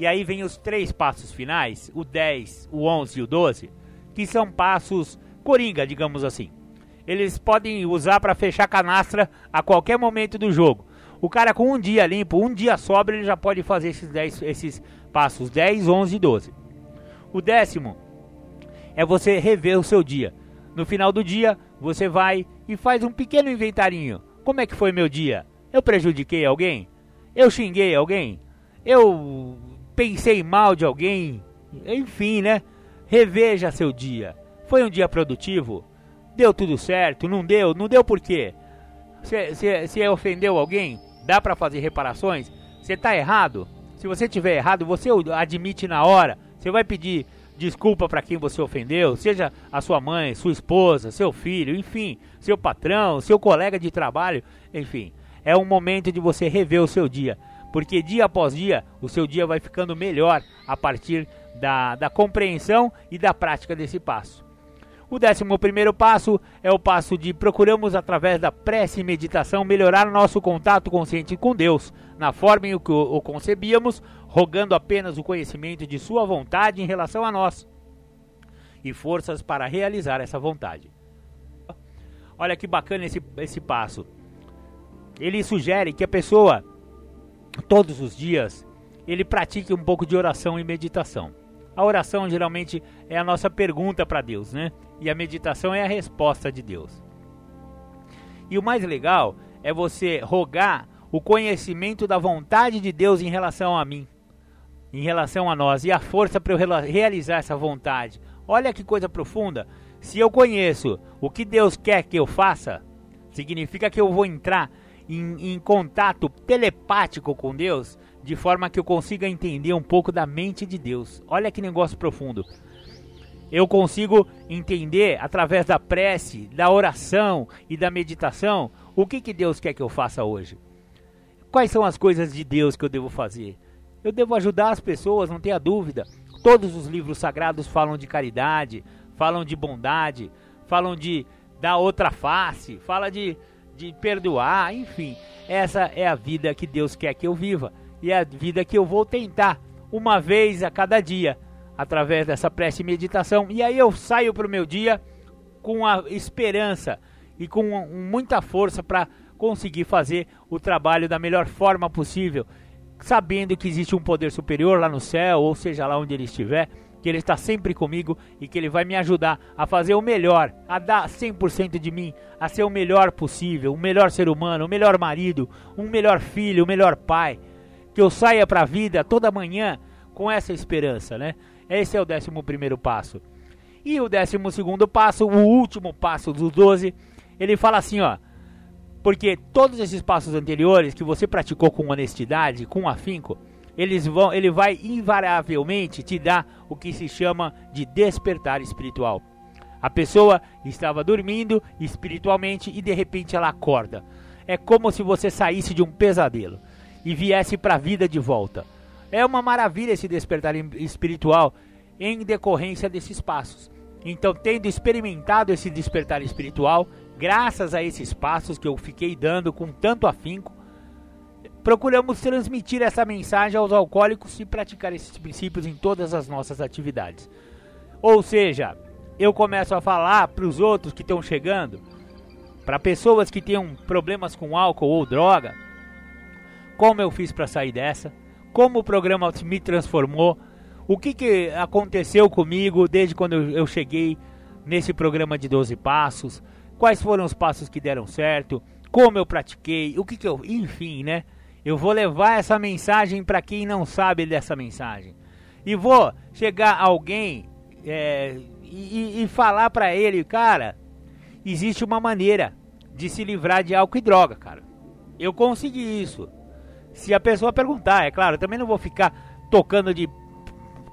E aí vem os três passos finais, o 10, o 11 e o 12, que são passos coringa, digamos assim. Eles podem usar para fechar canastra a qualquer momento do jogo. O cara com um dia limpo, um dia sobra, ele já pode fazer esses, 10, esses passos 10, 11 e 12. O décimo é você rever o seu dia. No final do dia, você vai e faz um pequeno inventarinho. Como é que foi meu dia? Eu prejudiquei alguém? Eu xinguei alguém? Eu pensei mal de alguém, enfim, né? Reveja seu dia. Foi um dia produtivo? Deu tudo certo? Não deu? Não deu por quê? Se, ofendeu alguém, dá para fazer reparações? Você tá errado? Se você tiver errado, você admite na hora. Você vai pedir desculpa para quem você ofendeu, seja a sua mãe, sua esposa, seu filho, enfim, seu patrão, seu colega de trabalho, enfim. É um momento de você rever o seu dia porque dia após dia o seu dia vai ficando melhor a partir da, da compreensão e da prática desse passo. O décimo primeiro passo é o passo de procuramos através da prece e meditação melhorar nosso contato consciente com Deus, na forma em que o, concebíamos, rogando apenas o conhecimento de Sua vontade em relação a nós e forças para realizar essa vontade. Olha que bacana esse, esse passo. Ele sugere que a pessoa todos os dias, ele pratique um pouco de oração e meditação. A oração geralmente é a nossa pergunta para Deus, né? E a meditação é a resposta de Deus. E o mais legal é você rogar o conhecimento da vontade de Deus em relação a mim, em relação a nós, e a força para eu realizar essa vontade. Olha que coisa profunda. Se eu conheço o que Deus quer que eu faça, significa que eu vou entrar em, em contato telepático com Deus, de forma que eu consiga entender um pouco da mente de Deus. Olha que negócio profundo. Eu consigo entender através da prece, da oração e da meditação o que, que Deus quer que eu faça hoje. Quais são as coisas de Deus que eu devo fazer? Eu devo ajudar as pessoas, não tenha dúvida. Todos os livros sagrados falam de caridade, falam de bondade, falam de da outra face, fala de de perdoar, enfim. Essa é a vida que Deus quer que eu viva e é a vida que eu vou tentar uma vez a cada dia através dessa prece e meditação. E aí eu saio para o meu dia com a esperança e com muita força para conseguir fazer o trabalho da melhor forma possível, sabendo que existe um poder superior lá no céu, ou seja lá onde ele estiver, que Ele está sempre comigo e que Ele vai me ajudar a fazer o melhor, a dar 100% de mim, a ser o melhor possível, o melhor ser humano, o melhor marido, um melhor filho, o melhor pai. Que eu saia para a vida toda manhã com essa esperança, né? Esse é o décimo primeiro passo. E o décimo segundo passo, o último passo dos 12, ele fala assim, ó. Porque todos esses passos anteriores que você praticou com honestidade, com afinco, eles vão, ele vai invariavelmente te dar o que se chama de despertar espiritual. A pessoa estava dormindo espiritualmente e de repente ela acorda. É como se você saísse de um pesadelo e viesse para a vida de volta. É uma maravilha esse despertar espiritual em decorrência desses passos. Então, tendo experimentado esse despertar espiritual, graças a esses passos que eu fiquei dando com tanto afinco, procuramos transmitir essa mensagem aos alcoólicos e praticar esses princípios em todas as nossas atividades. Ou seja, eu começo a falar para os outros que estão chegando, para pessoas que tenham problemas com álcool ou droga, como eu fiz para sair dessa, como o programa me transformou, o que, que aconteceu comigo desde quando eu cheguei nesse programa de 12 passos, quais foram os passos que deram certo, como eu pratiquei, o que, que eu. Enfim, né? Eu vou levar essa mensagem para quem não sabe dessa mensagem. E vou chegar alguém é, e, e falar para ele, cara, existe uma maneira de se livrar de álcool e droga, cara. Eu consegui isso. Se a pessoa perguntar, é claro, eu também não vou ficar tocando de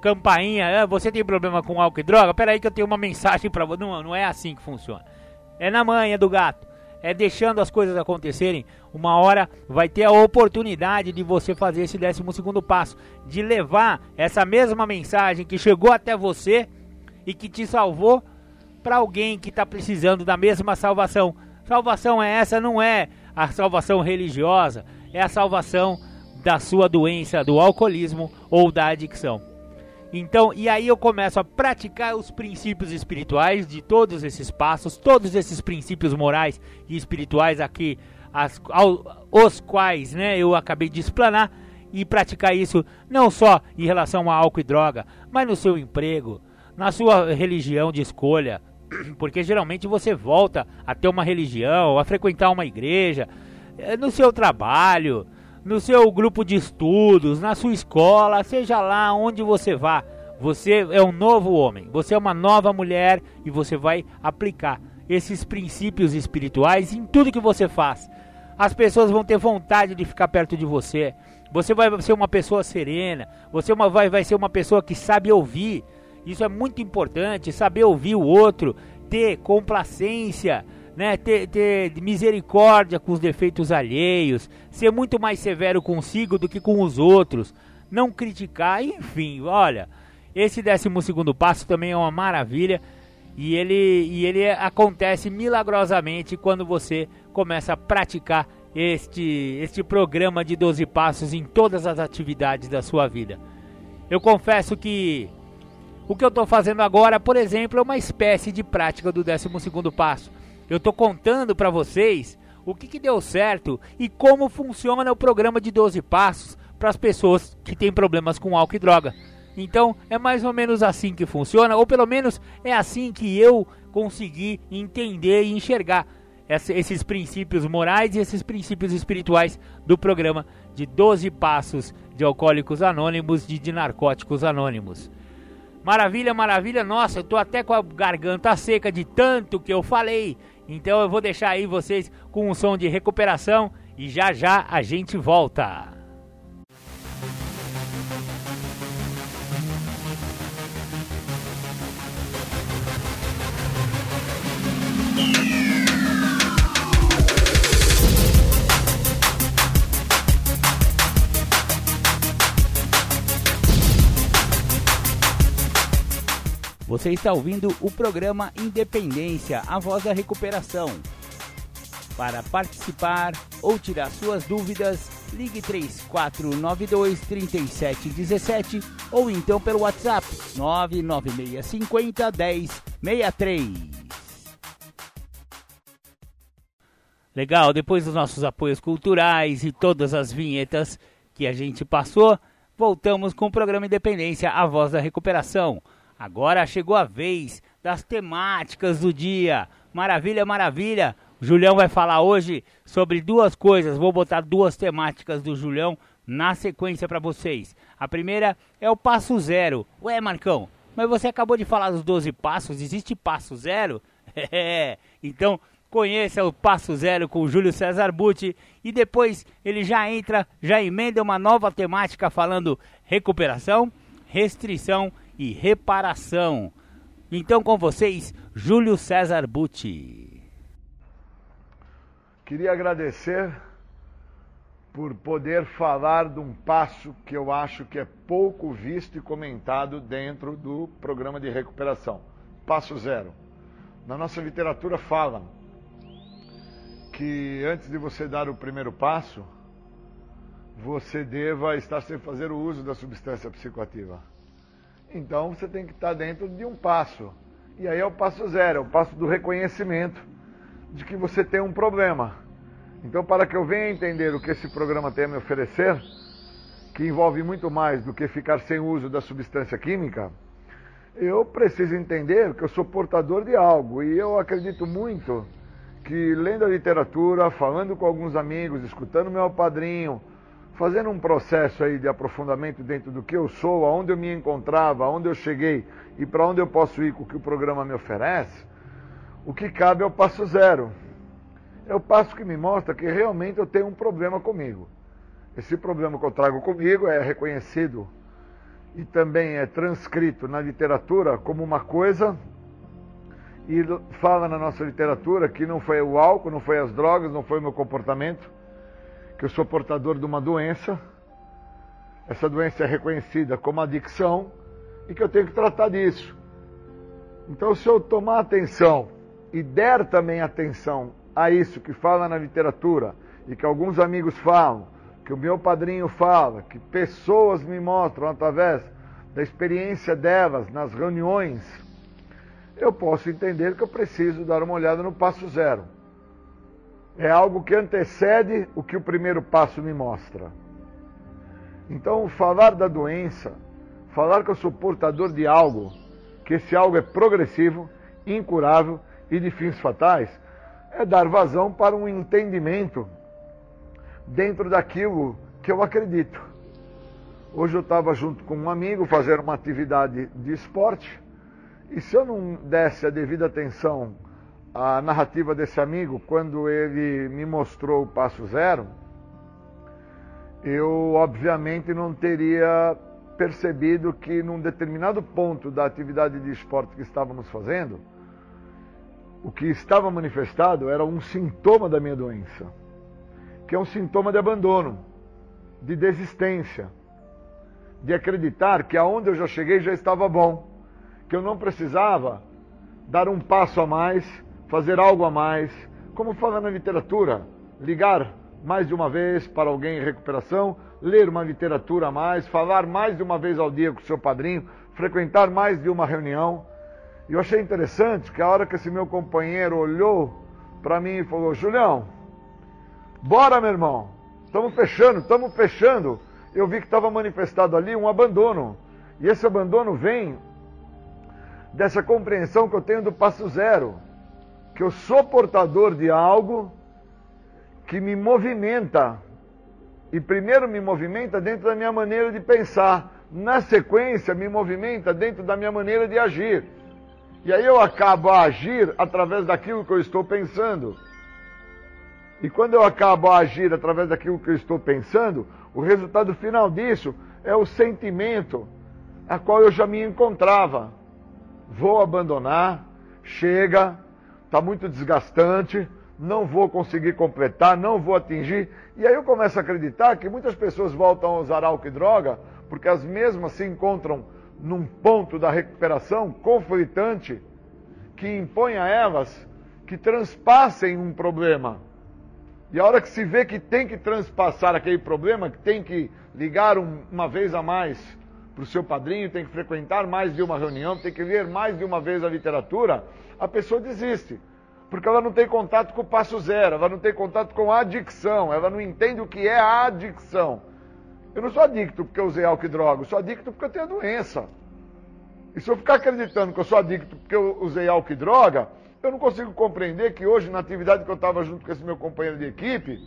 campainha, ah, você tem problema com álcool e droga? Pera aí que eu tenho uma mensagem para você. Não, não é assim que funciona. É na manha do gato. É deixando as coisas acontecerem. Uma hora vai ter a oportunidade de você fazer esse décimo segundo passo. De levar essa mesma mensagem que chegou até você e que te salvou para alguém que está precisando da mesma salvação. Salvação é essa, não é a salvação religiosa, é a salvação da sua doença, do alcoolismo ou da adicção. Então, e aí eu começo a praticar os princípios espirituais de todos esses passos, todos esses princípios morais e espirituais aqui, as, ao, os quais né, eu acabei de explanar, e praticar isso não só em relação a álcool e droga, mas no seu emprego, na sua religião de escolha, porque geralmente você volta a ter uma religião, a frequentar uma igreja, no seu trabalho, no seu grupo de estudos, na sua escola, seja lá onde você vá. Você é um novo homem, você é uma nova mulher e você vai aplicar esses princípios espirituais em tudo que você faz. As pessoas vão ter vontade de ficar perto de você. Você vai ser uma pessoa serena. Você vai, vai ser uma pessoa que sabe ouvir. Isso é muito importante. Saber ouvir o outro, ter complacência, né, ter, ter misericórdia com os defeitos alheios, ser muito mais severo consigo do que com os outros, não criticar, enfim, olha, esse décimo segundo passo também é uma maravilha e ele, e ele acontece milagrosamente quando você começa a praticar este, este programa de 12 passos em todas as atividades da sua vida. Eu confesso que o que eu estou fazendo agora, por exemplo, é uma espécie de prática do 12 segundo passo. Eu tô contando para vocês o que, que deu certo e como funciona o programa de 12 passos para as pessoas que têm problemas com álcool e droga. Então é mais ou menos assim que funciona, ou pelo menos é assim que eu consegui entender e enxergar esses princípios morais e esses princípios espirituais do programa de 12 passos de alcoólicos anônimos e de narcóticos anônimos. Maravilha, maravilha, nossa, eu tô até com a garganta seca de tanto que eu falei. Então eu vou deixar aí vocês com um som de recuperação e já já a gente volta. Você está ouvindo o programa Independência, a voz da recuperação. Para participar ou tirar suas dúvidas, ligue 3492 3717 ou então pelo WhatsApp 99650 1063. Legal, depois dos nossos apoios culturais e todas as vinhetas que a gente passou, voltamos com o programa Independência, a voz da recuperação. Agora chegou a vez das temáticas do dia. Maravilha, maravilha. O Julião vai falar hoje sobre duas coisas. Vou botar duas temáticas do Julião na sequência para vocês. A primeira é o passo zero. Ué, Marcão, mas você acabou de falar dos 12 passos. Existe passo zero? É. Então, conheça o passo zero com o Júlio César Butti e depois ele já entra, já emenda uma nova temática falando recuperação, restrição e reparação. Então, com vocês, Júlio César Butti. Queria agradecer por poder falar de um passo que eu acho que é pouco visto e comentado dentro do programa de recuperação. Passo zero. Na nossa literatura falam que antes de você dar o primeiro passo, você deva estar sem fazer o uso da substância psicoativa. Então você tem que estar dentro de um passo. E aí é o passo zero, é o passo do reconhecimento de que você tem um problema. Então, para que eu venha entender o que esse programa tem a me oferecer, que envolve muito mais do que ficar sem uso da substância química, eu preciso entender que eu sou portador de algo. E eu acredito muito que, lendo a literatura, falando com alguns amigos, escutando meu padrinho, fazendo um processo aí de aprofundamento dentro do que eu sou, aonde eu me encontrava, aonde eu cheguei e para onde eu posso ir com o que o programa me oferece, o que cabe é o passo zero. É o passo que me mostra que realmente eu tenho um problema comigo. Esse problema que eu trago comigo é reconhecido e também é transcrito na literatura como uma coisa e fala na nossa literatura que não foi o álcool, não foi as drogas, não foi o meu comportamento, que eu sou portador de uma doença. Essa doença é reconhecida como adicção e que eu tenho que tratar disso. Então, se eu tomar atenção e der também atenção a isso que fala na literatura e que alguns amigos falam, que o meu padrinho fala, que pessoas me mostram através da experiência delas nas reuniões, eu posso entender que eu preciso dar uma olhada no passo zero é algo que antecede o que o primeiro passo me mostra. Então, falar da doença, falar que eu sou portador de algo, que esse algo é progressivo, incurável e de fins fatais, é dar vazão para um entendimento dentro daquilo que eu acredito. Hoje eu estava junto com um amigo fazendo uma atividade de esporte, e se eu não desse a devida atenção a narrativa desse amigo, quando ele me mostrou o passo zero, eu obviamente não teria percebido que num determinado ponto da atividade de esporte que estávamos fazendo, o que estava manifestado era um sintoma da minha doença, que é um sintoma de abandono, de desistência, de acreditar que aonde eu já cheguei já estava bom, que eu não precisava dar um passo a mais fazer algo a mais, como fala na literatura, ligar mais de uma vez para alguém em recuperação, ler uma literatura a mais, falar mais de uma vez ao dia com o seu padrinho, frequentar mais de uma reunião. E eu achei interessante que a hora que esse meu companheiro olhou para mim e falou: Julião, bora meu irmão, estamos fechando, estamos fechando. Eu vi que estava manifestado ali um abandono. E esse abandono vem dessa compreensão que eu tenho do passo zero que eu sou portador de algo que me movimenta. E primeiro me movimenta dentro da minha maneira de pensar. Na sequência, me movimenta dentro da minha maneira de agir. E aí eu acabo a agir através daquilo que eu estou pensando. E quando eu acabo a agir através daquilo que eu estou pensando, o resultado final disso é o sentimento a qual eu já me encontrava. Vou abandonar, chega, está muito desgastante, não vou conseguir completar, não vou atingir. E aí eu começo a acreditar que muitas pessoas voltam a usar álcool e droga porque as mesmas se encontram num ponto da recuperação conflitante que impõe a elas que transpassem um problema. E a hora que se vê que tem que transpassar aquele problema, que tem que ligar um, uma vez a mais para o seu padrinho, tem que frequentar mais de uma reunião, tem que ler mais de uma vez a literatura, a pessoa desiste. Porque ela não tem contato com o passo zero, ela não tem contato com a adicção, ela não entende o que é a adicção. Eu não sou adicto porque eu usei álcool e droga, eu sou adicto porque eu tenho a doença. E se eu ficar acreditando que eu sou adicto porque eu usei álcool e droga, eu não consigo compreender que hoje, na atividade que eu estava junto com esse meu companheiro de equipe,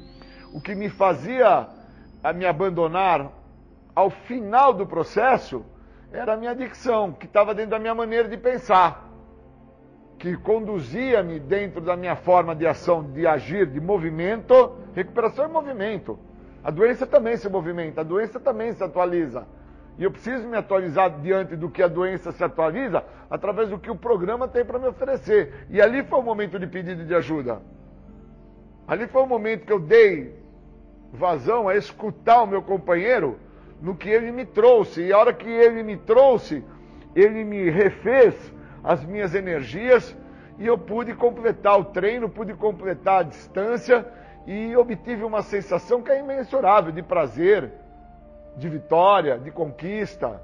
o que me fazia me abandonar ao final do processo era a minha adicção, que estava dentro da minha maneira de pensar que conduzia-me dentro da minha forma de ação, de agir, de movimento. Recuperação é movimento. A doença também se movimenta, a doença também se atualiza. E eu preciso me atualizar diante do que a doença se atualiza, através do que o programa tem para me oferecer. E ali foi o momento de pedido de ajuda. Ali foi o momento que eu dei vazão a escutar o meu companheiro no que ele me trouxe. E a hora que ele me trouxe, ele me refez as minhas energias e eu pude completar o treino, pude completar a distância e obtive uma sensação que é imensurável de prazer, de vitória, de conquista,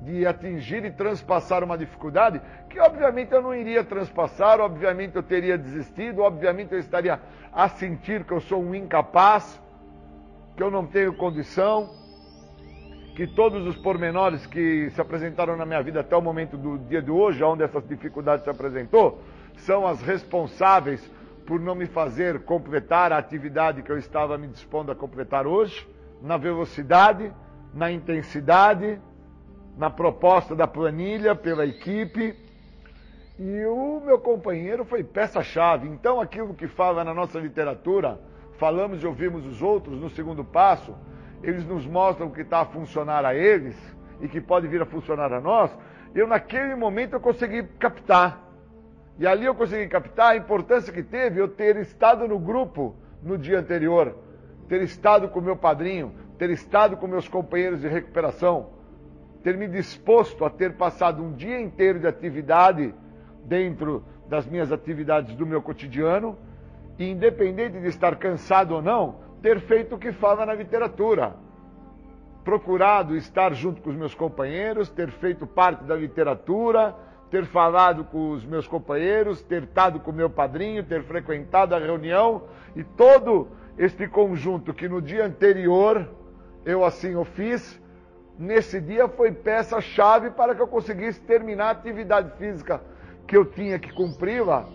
de atingir e transpassar uma dificuldade que obviamente eu não iria transpassar, obviamente eu teria desistido, obviamente eu estaria a sentir que eu sou um incapaz, que eu não tenho condição, que todos os pormenores que se apresentaram na minha vida até o momento do dia de hoje, onde essas dificuldades se apresentou, são as responsáveis por não me fazer completar a atividade que eu estava me dispondo a completar hoje, na velocidade, na intensidade, na proposta da planilha pela equipe. E o meu companheiro foi peça-chave. Então, aquilo que fala na nossa literatura, falamos e ouvimos os outros no segundo passo, eles nos mostram que está a funcionar a eles e que pode vir a funcionar a nós. Eu, naquele momento, eu consegui captar. E ali eu consegui captar a importância que teve eu ter estado no grupo no dia anterior, ter estado com meu padrinho, ter estado com meus companheiros de recuperação, ter me disposto a ter passado um dia inteiro de atividade dentro das minhas atividades do meu cotidiano, e independente de estar cansado ou não, ter feito o que fala na literatura. Procurado estar junto com os meus companheiros, ter feito parte da literatura, ter falado com os meus companheiros, ter estado com meu padrinho, ter frequentado a reunião e todo este conjunto que no dia anterior eu assim o fiz, nesse dia foi peça-chave para que eu conseguisse terminar a atividade física que eu tinha que cumpri-la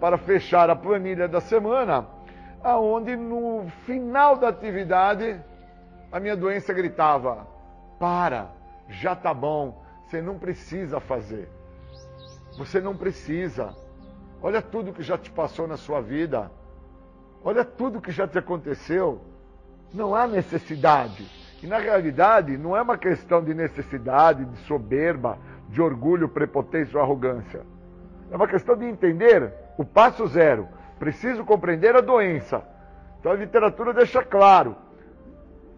para fechar a planilha da semana, aonde no final da atividade a minha doença gritava: "Para, já tá bom, você não precisa fazer". Você não precisa. Olha tudo que já te passou na sua vida. Olha tudo que já te aconteceu. Não há necessidade. E na realidade, não é uma questão de necessidade, de soberba, de orgulho, prepotência ou arrogância. É uma questão de entender o passo zero. Preciso compreender a doença. Então a literatura deixa claro.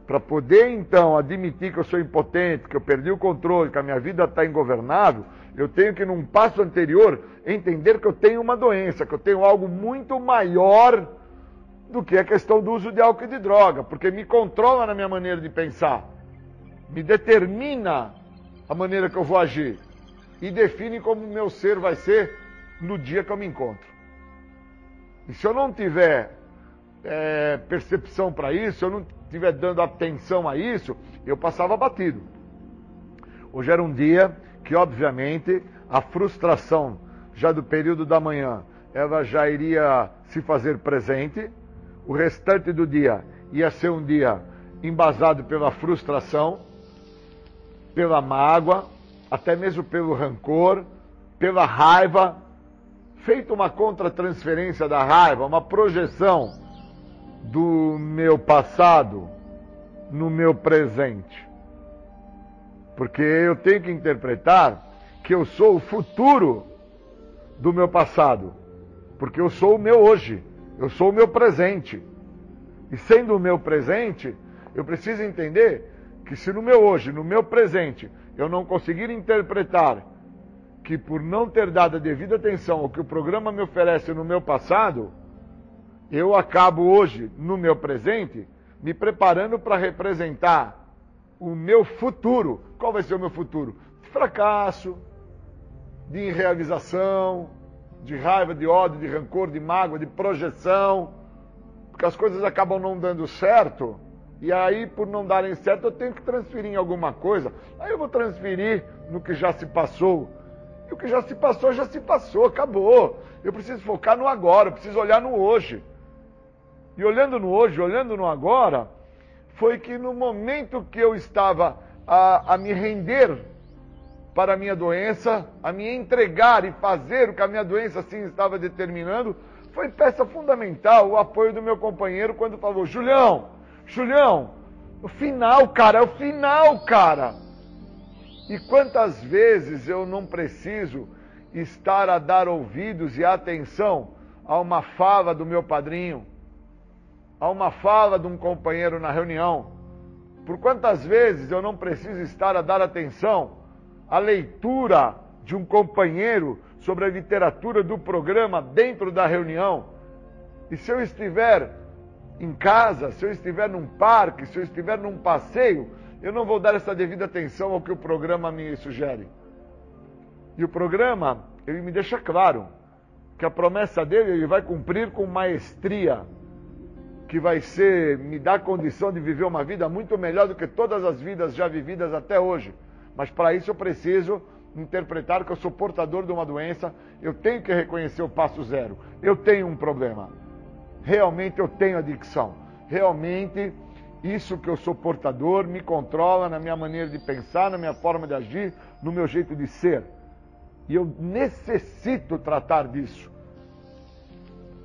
Para poder então admitir que eu sou impotente, que eu perdi o controle, que a minha vida está ingovernável, eu tenho que, num passo anterior, entender que eu tenho uma doença, que eu tenho algo muito maior do que a questão do uso de álcool e de droga, porque me controla na minha maneira de pensar, me determina a maneira que eu vou agir e define como o meu ser vai ser no dia que eu me encontro. E se eu não tiver é, percepção para isso, se eu não estiver dando atenção a isso, eu passava batido. Hoje era um dia que obviamente a frustração já do período da manhã ela já iria se fazer presente, o restante do dia ia ser um dia embasado pela frustração, pela mágoa, até mesmo pelo rancor, pela raiva, feito uma contratransferência da raiva, uma projeção do meu passado no meu presente. Porque eu tenho que interpretar que eu sou o futuro do meu passado. Porque eu sou o meu hoje. Eu sou o meu presente. E sendo o meu presente, eu preciso entender que se no meu hoje, no meu presente, eu não conseguir interpretar que por não ter dado a devida atenção ao que o programa me oferece no meu passado, eu acabo hoje, no meu presente, me preparando para representar o meu futuro. Qual vai ser o meu futuro? De fracasso, de irrealização, de raiva, de ódio, de rancor, de mágoa, de projeção, porque as coisas acabam não dando certo. E aí, por não darem certo, eu tenho que transferir em alguma coisa. Aí eu vou transferir no que já se passou. E o que já se passou, já se passou, acabou. Eu preciso focar no agora, eu preciso olhar no hoje. E olhando no hoje, olhando no agora, foi que no momento que eu estava a, a me render para a minha doença, a me entregar e fazer o que a minha doença assim estava determinando, foi peça fundamental o apoio do meu companheiro quando falou: Julião, Julião, o final, cara, é o final, cara. E quantas vezes eu não preciso estar a dar ouvidos e atenção a uma fala do meu padrinho, a uma fala de um companheiro na reunião. Por quantas vezes eu não preciso estar a dar atenção à leitura de um companheiro sobre a literatura do programa dentro da reunião. E se eu estiver em casa, se eu estiver num parque, se eu estiver num passeio, eu não vou dar essa devida atenção ao que o programa me sugere. E o programa, ele me deixa claro que a promessa dele ele vai cumprir com maestria, que vai ser me dar condição de viver uma vida muito melhor do que todas as vidas já vividas até hoje. Mas para isso eu preciso interpretar que eu sou portador de uma doença, eu tenho que reconhecer o passo zero. Eu tenho um problema. Realmente eu tenho adicção. Realmente isso que eu sou portador me controla na minha maneira de pensar, na minha forma de agir, no meu jeito de ser. E eu necessito tratar disso.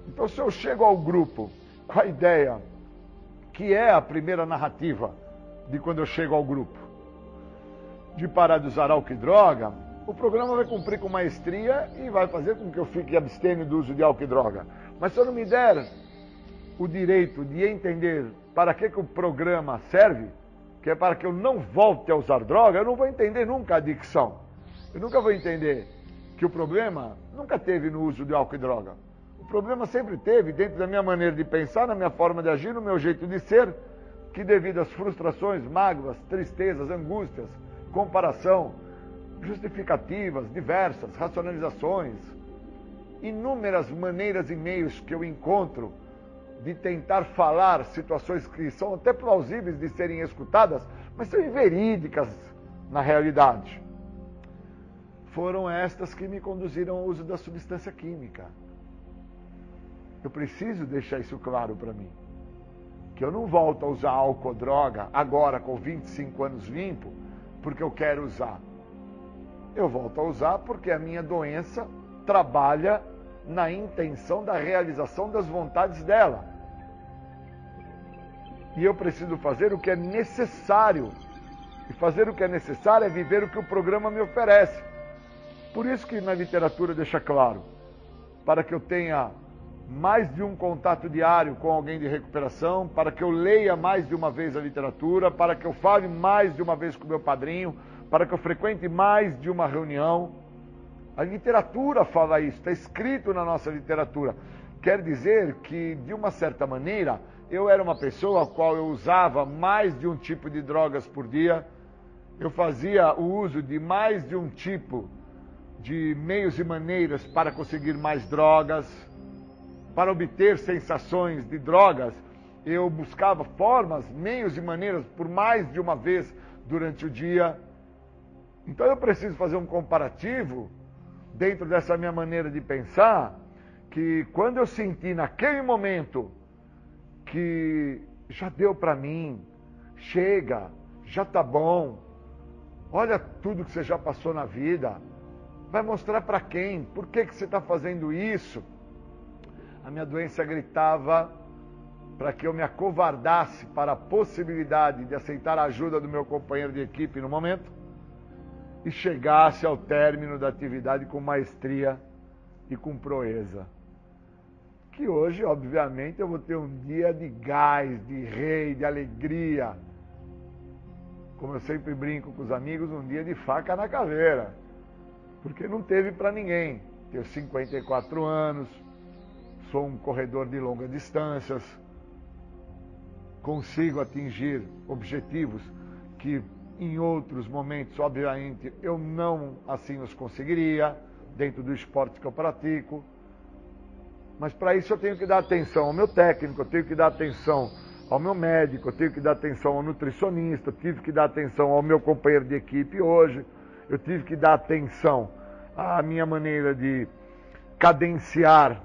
Então, se eu chego ao grupo com a ideia que é a primeira narrativa de quando eu chego ao grupo, de parar de usar álcool e droga, o programa vai cumprir com maestria e vai fazer com que eu fique abstêmio do uso de álcool e droga. Mas se eu não me der o direito de entender para que, que o programa serve, que é para que eu não volte a usar droga, eu não vou entender nunca a adicção. Eu nunca vou entender que o problema nunca teve no uso de álcool e droga. O problema sempre teve dentro da minha maneira de pensar, na minha forma de agir, no meu jeito de ser, que devido às frustrações, mágoas, tristezas, angústias, comparação, justificativas diversas, racionalizações, inúmeras maneiras e meios que eu encontro de tentar falar situações que são até plausíveis de serem escutadas, mas são inverídicas na realidade. Foram estas que me conduziram ao uso da substância química. Eu preciso deixar isso claro para mim. Que eu não volto a usar álcool ou droga agora com 25 anos limpo, porque eu quero usar. Eu volto a usar porque a minha doença trabalha na intenção da realização das vontades dela. E eu preciso fazer o que é necessário. E fazer o que é necessário é viver o que o programa me oferece. Por isso que na literatura deixa claro, para que eu tenha mais de um contato diário com alguém de recuperação, para que eu leia mais de uma vez a literatura, para que eu fale mais de uma vez com meu padrinho, para que eu frequente mais de uma reunião. A literatura fala isso, está escrito na nossa literatura. Quer dizer que, de uma certa maneira, eu era uma pessoa a qual eu usava mais de um tipo de drogas por dia, eu fazia o uso de mais de um tipo de meios e maneiras para conseguir mais drogas, para obter sensações de drogas, eu buscava formas, meios e maneiras por mais de uma vez durante o dia. Então eu preciso fazer um comparativo dentro dessa minha maneira de pensar, que quando eu senti naquele momento que já deu para mim, chega, já tá bom, olha tudo que você já passou na vida, vai mostrar para quem, por que, que você está fazendo isso? A minha doença gritava para que eu me acovardasse para a possibilidade de aceitar a ajuda do meu companheiro de equipe no momento e chegasse ao término da atividade com maestria e com proeza que hoje, obviamente, eu vou ter um dia de gás, de rei, de alegria. Como eu sempre brinco com os amigos, um dia de faca na caveira. Porque não teve para ninguém. Tenho 54 anos, sou um corredor de longas distâncias, consigo atingir objetivos que em outros momentos, obviamente, eu não assim os conseguiria, dentro do esporte que eu pratico. Mas para isso eu tenho que dar atenção ao meu técnico, eu tenho que dar atenção ao meu médico, eu tenho que dar atenção ao nutricionista, eu tive que dar atenção ao meu companheiro de equipe hoje, eu tive que dar atenção à minha maneira de cadenciar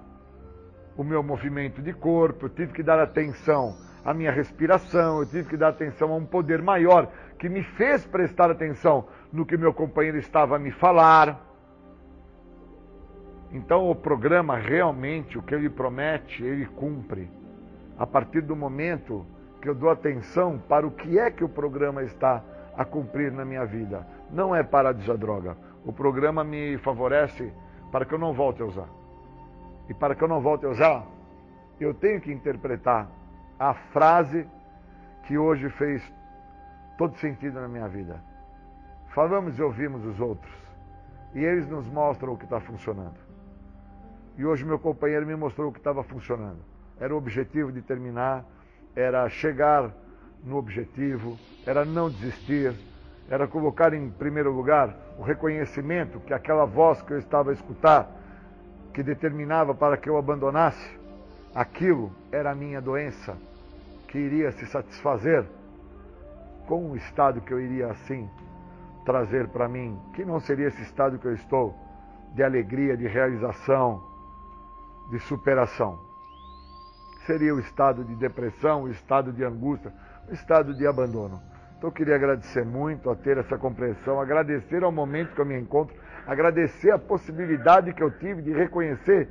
o meu movimento de corpo, eu tive que dar atenção à minha respiração, eu tive que dar atenção a um poder maior que me fez prestar atenção no que meu companheiro estava a me falar. Então o programa realmente, o que ele promete, ele cumpre. A partir do momento que eu dou atenção para o que é que o programa está a cumprir na minha vida. Não é para a droga. O programa me favorece para que eu não volte a usar. E para que eu não volte a usar, eu tenho que interpretar a frase que hoje fez todo sentido na minha vida. Falamos e ouvimos os outros E eles nos mostram o que está funcionando. E hoje meu companheiro me mostrou o que estava funcionando. Era o objetivo de terminar, era chegar no objetivo, era não desistir, era colocar em primeiro lugar o reconhecimento que aquela voz que eu estava a escutar, que determinava para que eu abandonasse, aquilo era a minha doença, que iria se satisfazer com o estado que eu iria assim trazer para mim, que não seria esse estado que eu estou, de alegria, de realização, de superação. Seria o estado de depressão, o estado de angústia, o estado de abandono. Então eu queria agradecer muito a ter essa compreensão, agradecer ao momento que eu me encontro, agradecer a possibilidade que eu tive de reconhecer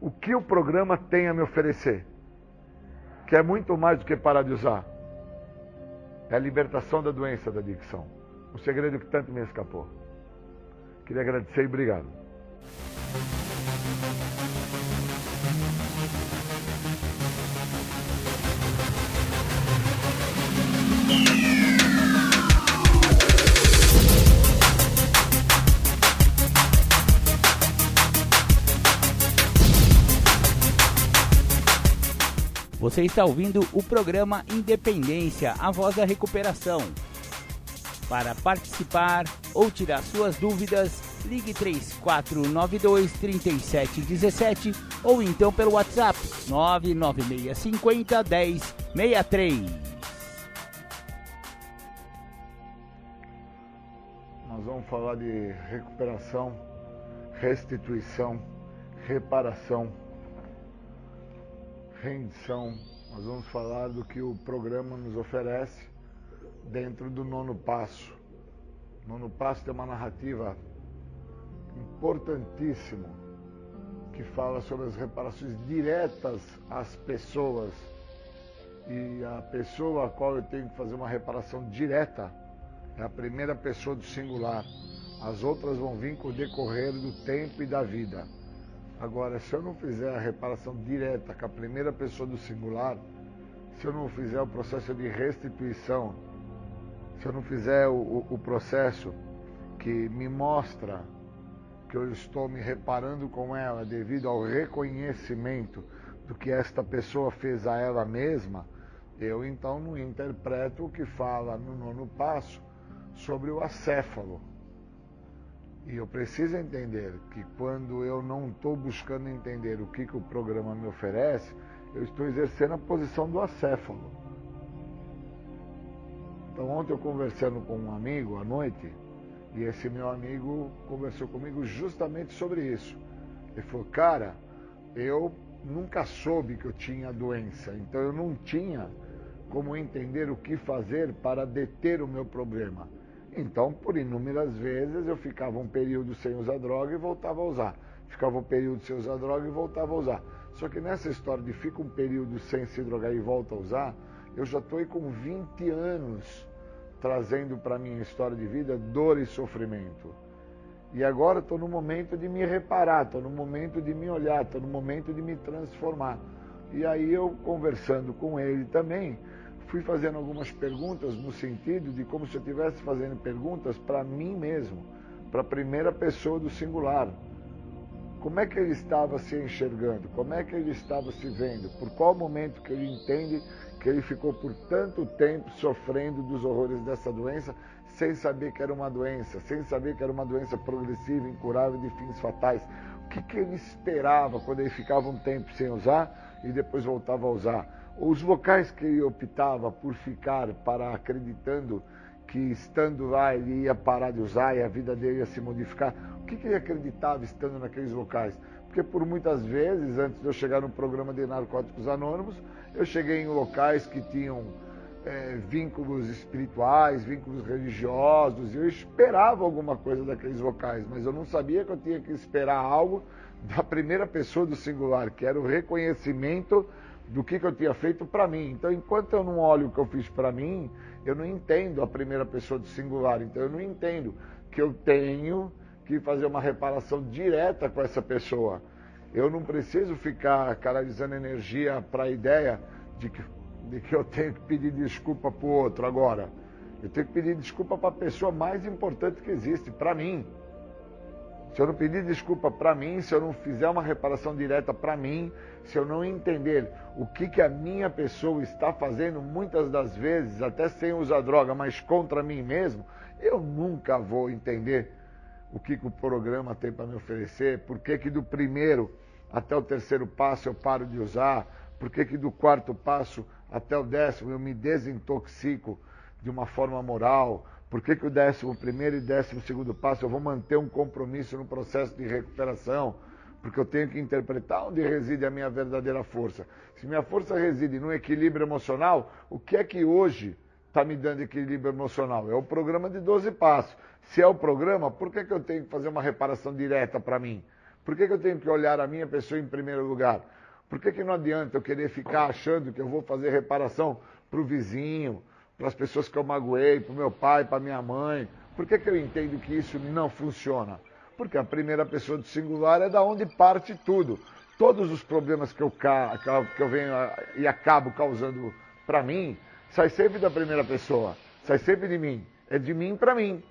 o que o programa tem a me oferecer, que é muito mais do que parar de usar. É a libertação da doença da adicção. O segredo que tanto me escapou. Queria agradecer e obrigado. Você está ouvindo o programa Independência, a voz da recuperação. Para participar ou tirar suas dúvidas, ligue 3492 3717 ou então pelo WhatsApp 99650 1063. Nós vamos falar de recuperação, restituição, reparação rendição. Nós vamos falar do que o programa nos oferece dentro do nono passo. O nono passo tem uma narrativa importantíssima que fala sobre as reparações diretas às pessoas. E a pessoa a qual eu tenho que fazer uma reparação direta é a primeira pessoa do singular. As outras vão vir com o decorrer do tempo e da vida. Agora, se eu não fizer a reparação direta com a primeira pessoa do singular, se eu não fizer o processo de restituição, se eu não fizer o, o, processo que me mostra que eu estou me reparando com ela devido ao reconhecimento do que esta pessoa fez a ela mesma, eu então não interpreto o que fala no nono passo sobre o acéfalo. E eu preciso entender que quando eu não estou buscando entender o que, que o programa me oferece, eu estou exercendo a posição do acéfalo. Então ontem eu conversando com um amigo à noite, e esse meu amigo conversou comigo justamente sobre isso. Ele falou, cara, eu nunca soube que eu tinha doença, então eu não tinha como entender o que fazer para deter o meu problema. Então, por inúmeras vezes, eu ficava um período sem usar droga e voltava a usar. Ficava um período sem usar droga e voltava a usar. Só que nessa história de fica um período sem se drogar e volta a usar, eu já estou aí com 20 anos trazendo para minha história de vida dor e sofrimento. E agora estou no momento de me reparar, estou no momento de me olhar, estou no momento de me transformar. E aí eu conversando com ele também, fui fazendo algumas perguntas no sentido de como se eu estivesse fazendo perguntas para mim mesmo, para a primeira pessoa do singular. Como é que ele estava se enxergando? Como é que ele estava se vendo? Por qual momento que ele entende que ele ficou por tanto tempo sofrendo dos horrores dessa doença, sem saber que era uma doença, sem saber que era uma doença progressiva, incurável de fins fatais? O que, que ele esperava quando ele ficava um tempo sem usar e depois voltava a usar? Os locais que ele optava por ficar para acreditando que estando lá ele ia parar de usar e a vida dele ia se modificar, o que, que ele acreditava estando naqueles locais? Porque por muitas vezes, antes de eu chegar no programa de Narcóticos Anônimos, eu cheguei em locais que tinham é, vínculos espirituais, vínculos religiosos, e eu esperava alguma coisa daqueles locais, mas eu não sabia que eu tinha que esperar algo da primeira pessoa do singular, que era o reconhecimento do que, que eu tinha feito para mim. Então, enquanto eu não olho o que eu fiz para mim, eu não entendo a primeira pessoa do singular. Então, eu não entendo que eu tenho que fazer uma reparação direta com essa pessoa. Eu não preciso ficar canalizando energia para a ideia de que, de que eu tenho que pedir desculpa para o outro agora. Eu tenho que pedir desculpa para a pessoa mais importante que existe, para mim. se eu não pedir desculpa para mim, se eu não fizer uma reparação direta para mim, se eu não entender o que, que a minha pessoa está fazendo, muitas das vezes, até sem usar droga, mas contra mim mesmo, eu nunca vou entender o que, que o programa tem para me oferecer, por que, que do primeiro até o terceiro passo eu paro de usar, por que, que do quarto passo até o décimo eu me desintoxico de uma forma moral, por que, que o décimo primeiro e décimo segundo passo eu vou manter um compromisso no processo de recuperação? Porque eu tenho que interpretar onde reside a minha verdadeira força. Se minha força reside no equilíbrio emocional, o que é que hoje está me dando equilíbrio emocional? É o programa de 12 passos. Se é o programa, por que, que eu tenho que fazer uma reparação direta para mim? Por que, que eu tenho que olhar a minha pessoa em primeiro lugar? Por que, que não adianta eu querer ficar achando que eu vou fazer reparação para o vizinho, para as pessoas que eu magoei, para o meu pai, para minha mãe. Por que, que eu entendo que isso não funciona? Porque a primeira pessoa do singular é da onde parte tudo. Todos os problemas que eu, que eu venho e acabo causando para mim, sai sempre da primeira pessoa, sai sempre de mim. É de mim para mim.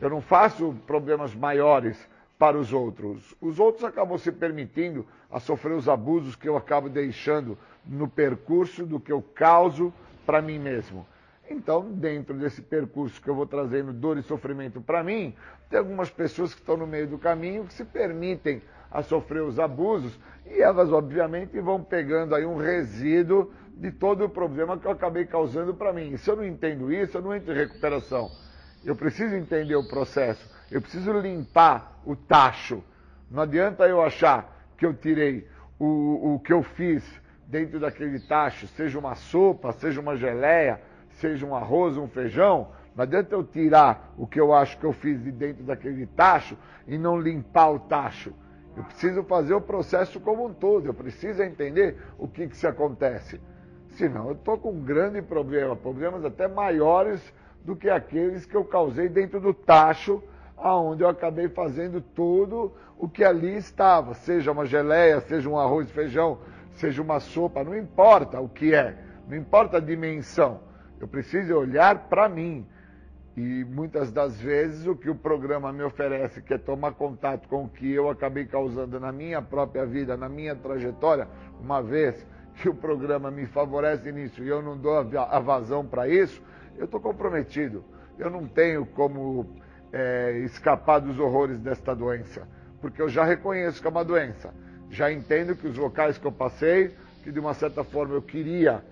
Eu não faço problemas maiores para os outros. Os outros acabam se permitindo a sofrer os abusos que eu acabo deixando no percurso do que eu causo para mim mesmo. Então, dentro desse percurso que eu vou trazendo dor e sofrimento para mim, tem algumas pessoas que estão no meio do caminho que se permitem a sofrer os abusos e elas, obviamente, vão pegando aí um resíduo de todo o problema que eu acabei causando para mim. E se eu não entendo isso, eu não entro em recuperação. Eu preciso entender o processo, eu preciso limpar o tacho. Não adianta eu achar que eu tirei o, o que eu fiz dentro daquele tacho, seja uma sopa, seja uma geleia, seja um arroz, um feijão, não adianta eu tirar o que eu acho que eu fiz de dentro daquele tacho e não limpar o tacho. Eu preciso fazer o processo como um todo, eu preciso entender o que, que se acontece. Senão eu estou com um grande problema, problemas até maiores do que aqueles que eu causei dentro do tacho, aonde eu acabei fazendo tudo o que ali estava, seja uma geleia, seja um arroz e feijão, seja uma sopa, não importa o que é, não importa a dimensão. Eu preciso olhar para mim. E muitas das vezes o que o programa me oferece, que é tomar contato com o que eu acabei causando na minha própria vida, na minha trajetória, uma vez que o programa me favorece nisso e eu não dou a vazão para isso, eu estou comprometido. Eu não tenho como é, escapar dos horrores desta doença, porque eu já reconheço que é uma doença. Já entendo que os locais que eu passei, que de uma certa forma eu queria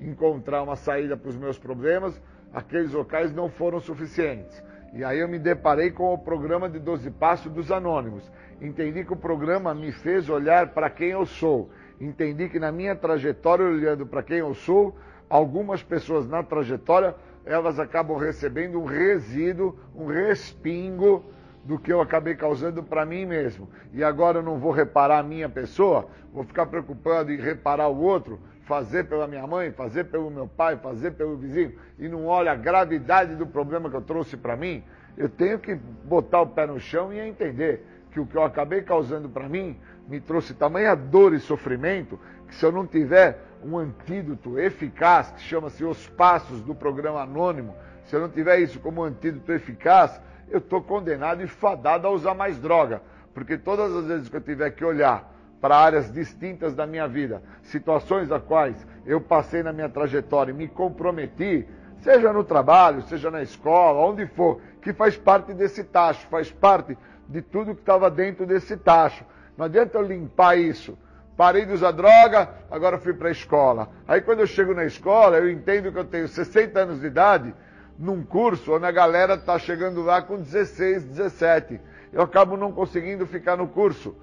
encontrar uma saída para os meus problemas, aqueles locais não foram suficientes. E aí eu me deparei com o programa de 12 Passos dos Anônimos. Entendi que o programa me fez olhar para quem eu sou. Entendi que na minha trajetória, olhando para quem eu sou, algumas pessoas na trajetória, elas acabam recebendo um resíduo, um respingo do que eu acabei causando para mim mesmo. E agora eu não vou reparar a minha pessoa, vou ficar preocupado em reparar o outro, fazer pela minha mãe, fazer pelo meu pai, fazer pelo vizinho, e não olha a gravidade do problema que eu trouxe para mim, eu tenho que botar o pé no chão e entender que o que eu acabei causando para mim me trouxe tamanha dor e sofrimento que se eu não tiver um antídoto eficaz, que chama-se Os Passos do Programa Anônimo, se eu não tiver isso como antídoto eficaz, eu estou condenado e fadado a usar mais droga. Porque todas as vezes que eu tiver que olhar para áreas distintas da minha vida, situações a quais eu passei na minha trajetória e me comprometi, seja no trabalho, seja na escola, onde for, que faz parte desse tacho, faz parte de tudo que estava dentro desse tacho. Não adianta eu limpar isso. Parei de usar droga, agora fui para a escola. Aí quando eu chego na escola, eu entendo que eu tenho 60 anos de idade, num curso onde a galera está chegando lá com 16, 17. Eu acabo não conseguindo ficar no curso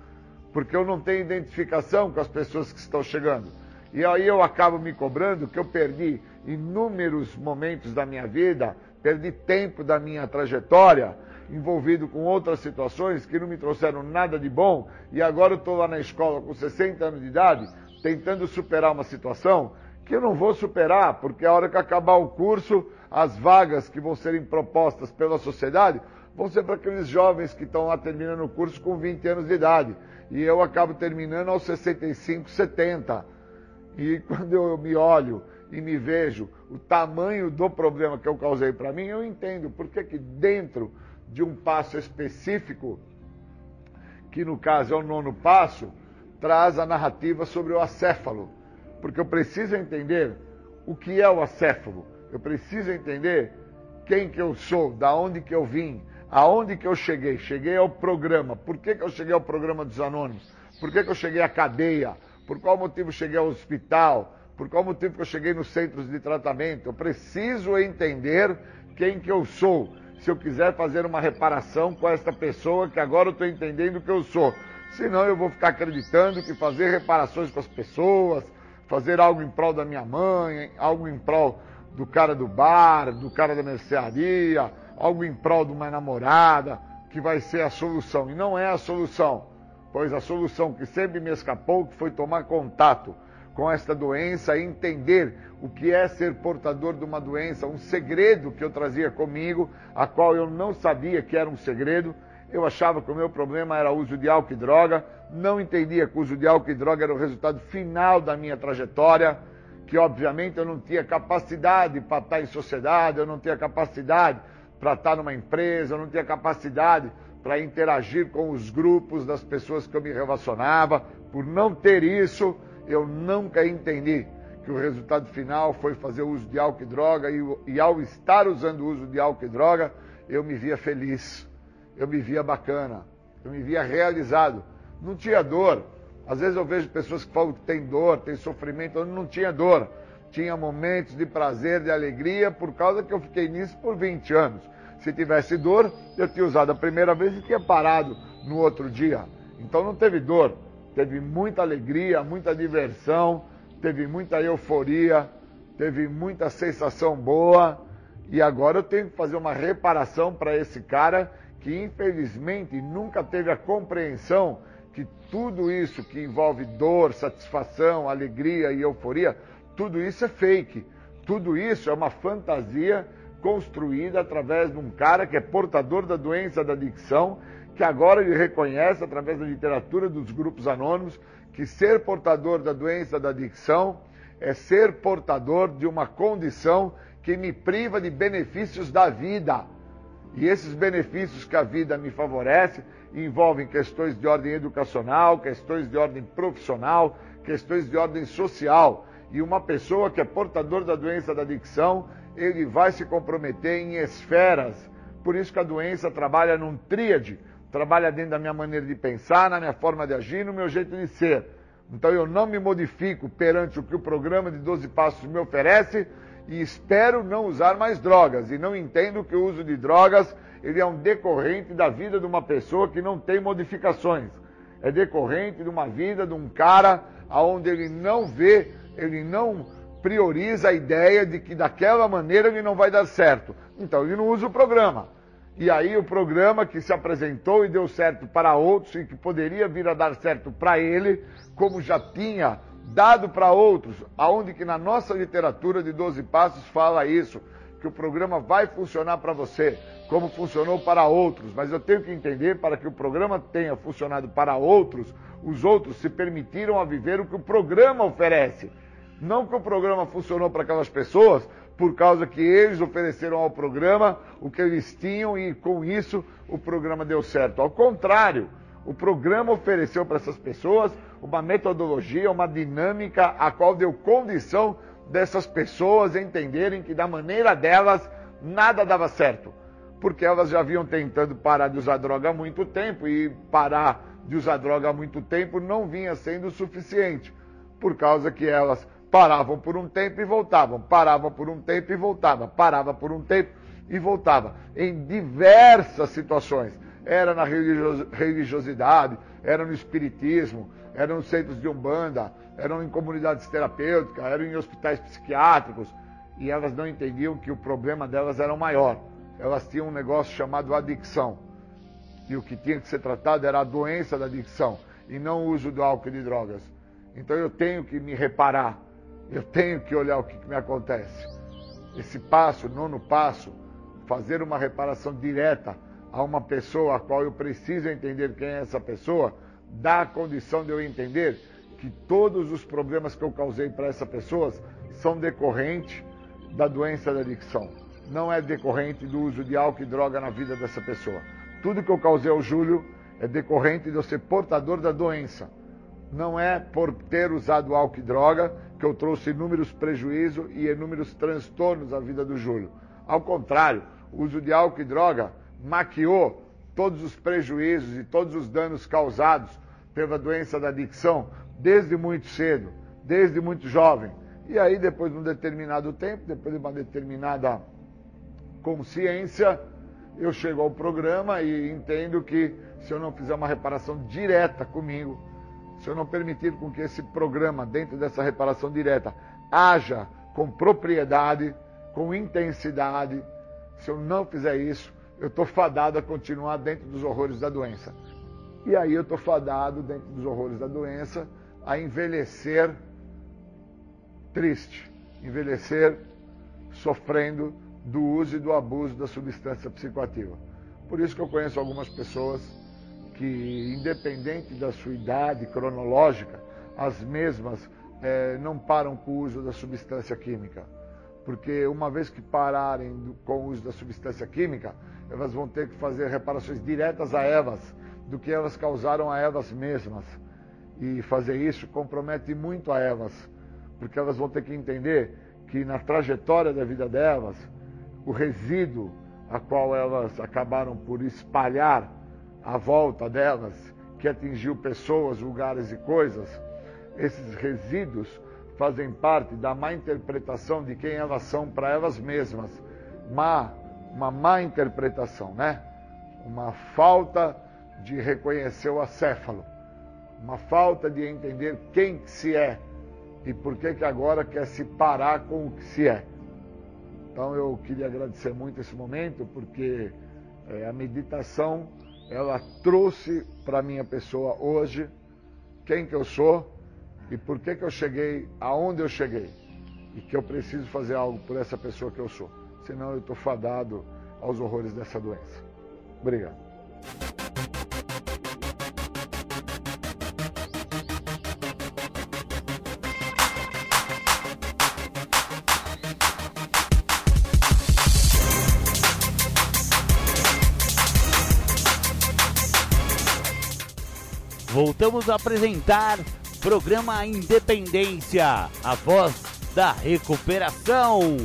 porque eu não tenho identificação com as pessoas que estão chegando. E aí eu acabo me cobrando que eu perdi inúmeros momentos da minha vida, perdi tempo da minha trajetória, envolvido com outras situações que não me trouxeram nada de bom, e agora eu estou lá na escola com 60 anos de idade, tentando superar uma situação que eu não vou superar, porque a hora que acabar o curso, as vagas que vão serem propostas pela sociedade vão ser para aqueles jovens que estão lá terminando o curso com 20 anos de idade e eu acabo terminando aos 65, 70. E quando eu me olho e me vejo o tamanho do problema que eu causei para mim, eu entendo por que, que dentro de um passo específico que no caso é o nono passo, traz a narrativa sobre o acéfalo. Porque eu preciso entender o que é o acéfalo. Eu preciso entender quem que eu sou, da onde que eu vim, aonde que eu cheguei. Cheguei ao programa. Por que, que eu cheguei ao programa dos anônimos? Por que, que eu cheguei à cadeia? Por qual motivo cheguei ao hospital? Por qual motivo que eu cheguei nos centros de tratamento? Eu preciso entender quem que eu sou. Se eu quiser fazer uma reparação com esta pessoa que agora eu estou entendendo que eu sou. Senão eu vou ficar acreditando que fazer reparações com as pessoas, fazer algo em prol da minha mãe, algo em prol do cara do bar, do cara da mercearia, algo em prol de uma namorada, que vai ser a solução. E não é a solução, pois a solução que sempre me escapou que foi tomar contato com esta doença e entender o que é ser portador de uma doença, um segredo que eu trazia comigo, a qual eu não sabia que era um segredo. Eu achava que o meu problema era o uso de álcool e droga, não entendia que o uso de álcool e droga era o resultado final da minha trajetória, que obviamente eu não tinha capacidade para estar em sociedade, eu não tinha capacidade para estar numa empresa, eu não tinha capacidade para interagir com os grupos das pessoas que eu me relacionava. Por não ter isso, eu nunca entendi que o resultado final foi fazer uso de álcool e droga, e, e ao estar usando o uso de álcool e droga, eu me via feliz, eu me via bacana, eu me via realizado. Não tinha dor. Às vezes eu vejo pessoas que falam que tem dor, tem sofrimento, eu não tinha dor. Tinha momentos de prazer, de alegria, por causa que eu fiquei nisso por 20 anos. Se tivesse dor, eu tinha usado a primeira vez e tinha parado no outro dia. Então não teve dor teve muita alegria, muita diversão, teve muita euforia, teve muita sensação boa. E agora eu tenho que fazer uma reparação para esse cara que infelizmente nunca teve a compreensão que tudo isso que envolve dor, satisfação, alegria e euforia, tudo isso é fake. Tudo isso é uma fantasia construída através de um cara que é portador da doença da adicção que agora ele reconhece, através da literatura dos grupos anônimos, que ser portador da doença da adicção é ser portador de uma condição que me priva de benefícios da vida. E esses benefícios que a vida me favorece envolvem questões de ordem educacional, questões de ordem profissional, questões de ordem social. E uma pessoa que é portador da doença da adicção, ele vai se comprometer em esferas. Por isso que a doença trabalha num tríade trabalha dentro da minha maneira de pensar, na minha forma de agir, no meu jeito de ser. Então eu não me modifico perante o que o programa de 12 Passos me oferece e espero não usar mais drogas. E não entendo que o uso de drogas ele é um decorrente da vida de uma pessoa que não tem modificações. É decorrente de uma vida de um cara onde ele não vê, ele não prioriza a ideia de que daquela maneira ele não vai dar certo. Então ele não usa o programa. E aí o programa que se apresentou e deu certo para outros e que poderia vir a dar certo para ele, como já tinha dado para outros, aonde que na nossa literatura de 12 passos fala isso, que o programa vai funcionar para você, como funcionou para outros, mas eu tenho que entender para que o programa tenha funcionado para outros, os outros se permitiram a viver o que o programa oferece. Não que o programa funcionou para aquelas pessoas, por causa que eles ofereceram ao programa o que eles tinham e com isso o programa deu certo. Ao contrário, o programa ofereceu para essas pessoas uma metodologia, uma dinâmica a qual deu condição dessas pessoas entenderem que da maneira delas nada dava certo. Porque elas já vinham tentando parar de usar droga há muito tempo e parar de usar droga há muito tempo não vinha sendo suficiente. Por causa que elas paravam por um tempo e voltavam, paravam por um tempo e voltava, parava por um tempo e voltava, em diversas situações. Era na religiosidade, era no espiritismo, eram nos centros de umbanda, eram em comunidades terapêuticas, eram em hospitais psiquiátricos, e elas não entendiam que o problema delas era maior. Elas tinham um negócio chamado adicção. E o que tinha que ser tratado era a doença da adicção, e não o uso do álcool e de drogas. Então eu tenho que me reparar eu tenho que olhar o que, que me acontece. Esse passo, nono passo, fazer uma reparação direta a uma pessoa a qual eu preciso entender quem é essa pessoa, dá a condição de eu entender que todos os problemas que eu causei para essa pessoa são decorrentes da doença da adicção. Não é decorrente do uso de álcool e droga na vida dessa pessoa. Tudo que eu causei ao Júlio é decorrente de eu ser portador da doença. Não é por ter usado álcool e droga que eu trouxe inúmeros prejuízos e inúmeros transtornos à vida do Júlio. Ao contrário, o uso de álcool e droga maquiou todos os prejuízos e todos os danos causados pela doença da adicção desde muito cedo, desde muito jovem. E aí, depois de um determinado tempo, depois de uma determinada consciência, eu chego ao programa e entendo que se eu não fizer uma reparação direta comigo, se eu não permitir com que esse programa, dentro dessa reparação direta, haja com propriedade, com intensidade, se eu não fizer isso, eu estou fadado a continuar dentro dos horrores da doença. E aí eu estou fadado, dentro dos horrores da doença, a envelhecer triste, envelhecer sofrendo do uso e do abuso da substância psicoativa. Por isso que eu conheço algumas pessoas que, independente da sua idade cronológica, as mesmas é, não param com o uso da substância química. Porque uma vez que pararem do, com o uso da substância química, elas vão ter que fazer reparações diretas a elas, do que elas causaram a elas mesmas. E fazer isso compromete muito a elas, porque elas vão ter que entender que na trajetória da vida delas, o resíduo a qual elas acabaram por espalhar à volta delas, que atingiu pessoas, lugares e coisas, esses resíduos fazem parte da má interpretação de quem elas são para elas mesmas. Má, uma má interpretação, né? Uma falta de reconhecer o acéfalo, uma falta de entender quem se é e por que, que agora quer se parar com o que se é. Então eu queria agradecer muito esse momento, porque é, a meditação ela trouxe para minha pessoa hoje quem que eu sou e por que, que eu cheguei aonde eu cheguei. E que eu preciso fazer algo por essa pessoa que eu sou. Senão eu estou fadado aos horrores dessa doença. Obrigado. Voltamos a apresentar programa Independência, a voz da recuperação.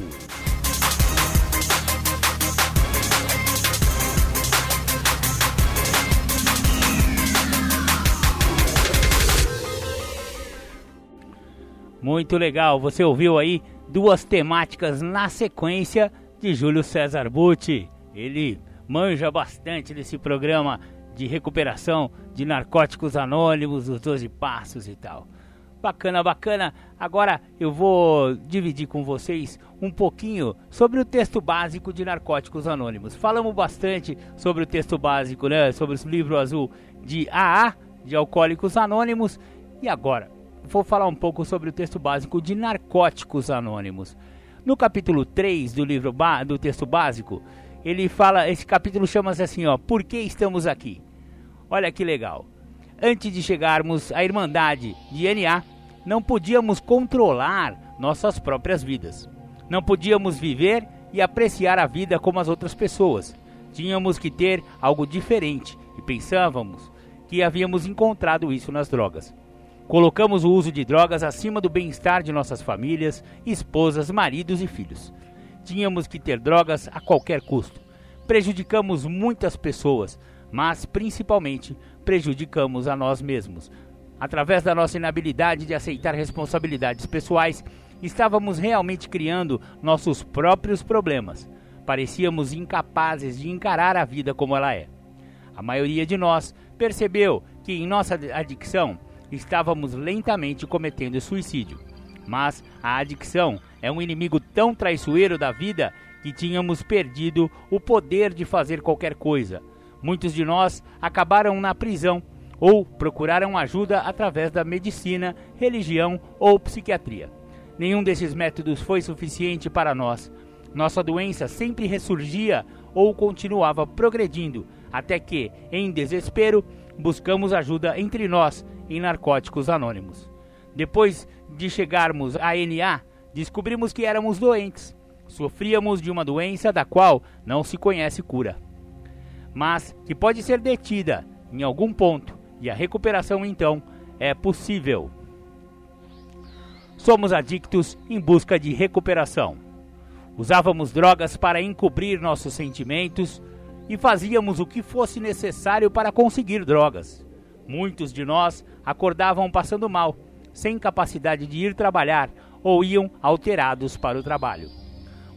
Muito legal, você ouviu aí duas temáticas na sequência de Júlio César Butti. Ele manja bastante desse programa de recuperação de narcóticos anônimos, os 12 passos e tal. Bacana, bacana. Agora eu vou dividir com vocês um pouquinho sobre o texto básico de Narcóticos Anônimos. Falamos bastante sobre o texto básico, né? Sobre o livro azul de AA, de Alcoólicos Anônimos. E agora, vou falar um pouco sobre o texto básico de Narcóticos Anônimos. No capítulo 3 do livro do texto básico, ele fala, esse capítulo chama-se assim, ó, Por que estamos aqui? Olha que legal. Antes de chegarmos à Irmandade de NA, não podíamos controlar nossas próprias vidas. Não podíamos viver e apreciar a vida como as outras pessoas. Tínhamos que ter algo diferente e pensávamos que havíamos encontrado isso nas drogas. Colocamos o uso de drogas acima do bem-estar de nossas famílias, esposas, maridos e filhos. Tínhamos que ter drogas a qualquer custo. Prejudicamos muitas pessoas, mas principalmente prejudicamos a nós mesmos. Através da nossa inabilidade de aceitar responsabilidades pessoais, estávamos realmente criando nossos próprios problemas. Parecíamos incapazes de encarar a vida como ela é. A maioria de nós percebeu que em nossa adicção estávamos lentamente cometendo suicídio. Mas a adicção é um inimigo tão traiçoeiro da vida que tínhamos perdido o poder de fazer qualquer coisa Muitos de nós acabaram na prisão ou procuraram ajuda através da medicina, religião ou psiquiatria. Nenhum desses métodos foi suficiente para nós. Nossa doença sempre ressurgia ou continuava progredindo, até que, em desespero, buscamos ajuda entre nós em Narcóticos Anônimos. Depois de chegarmos à NA, descobrimos que éramos doentes. Sofríamos de uma doença da qual não se conhece cura mas que pode ser detida em algum ponto e a recuperação então é possível. Somos adictos em busca de recuperação. Usávamos drogas para encobrir nossos sentimentos e fazíamos o que fosse necessário para conseguir drogas. Muitos de nós acordavam passando mal, sem capacidade de ir trabalhar ou iam alterados para o trabalho.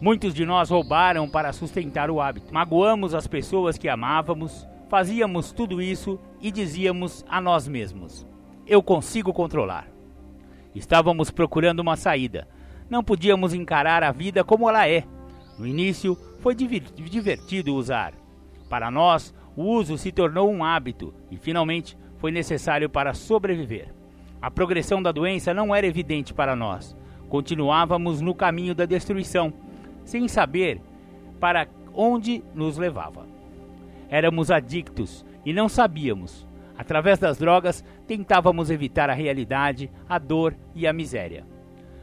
Muitos de nós roubaram para sustentar o hábito. Magoamos as pessoas que amávamos, fazíamos tudo isso e dizíamos a nós mesmos: Eu consigo controlar. Estávamos procurando uma saída. Não podíamos encarar a vida como ela é. No início, foi divertido usar. Para nós, o uso se tornou um hábito e finalmente foi necessário para sobreviver. A progressão da doença não era evidente para nós. Continuávamos no caminho da destruição, sem saber para onde nos levava. Éramos adictos e não sabíamos. Através das drogas, tentávamos evitar a realidade, a dor e a miséria.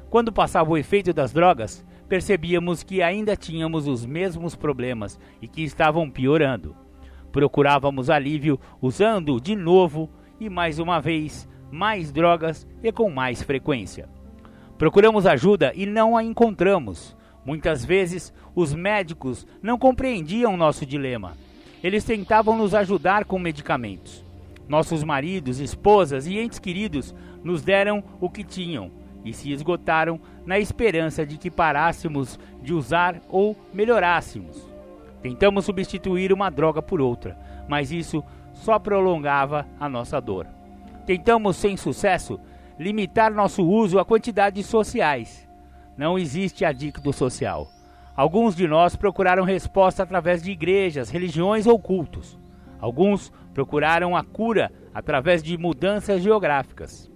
Quando passava o efeito das drogas, percebíamos que ainda tínhamos os mesmos problemas e que estavam piorando. Procurávamos alívio usando de novo e mais uma vez mais drogas e com mais frequência. Procuramos ajuda e não a encontramos. Muitas vezes os médicos não compreendiam nosso dilema. Eles tentavam nos ajudar com medicamentos. Nossos maridos, esposas e entes queridos nos deram o que tinham e se esgotaram na esperança de que parássemos de usar ou melhorássemos. Tentamos substituir uma droga por outra, mas isso só prolongava a nossa dor. Tentamos, sem sucesso, limitar nosso uso a quantidades sociais. Não existe adicto social. Alguns de nós procuraram resposta através de igrejas, religiões ou cultos. Alguns procuraram a cura através de mudanças geográficas.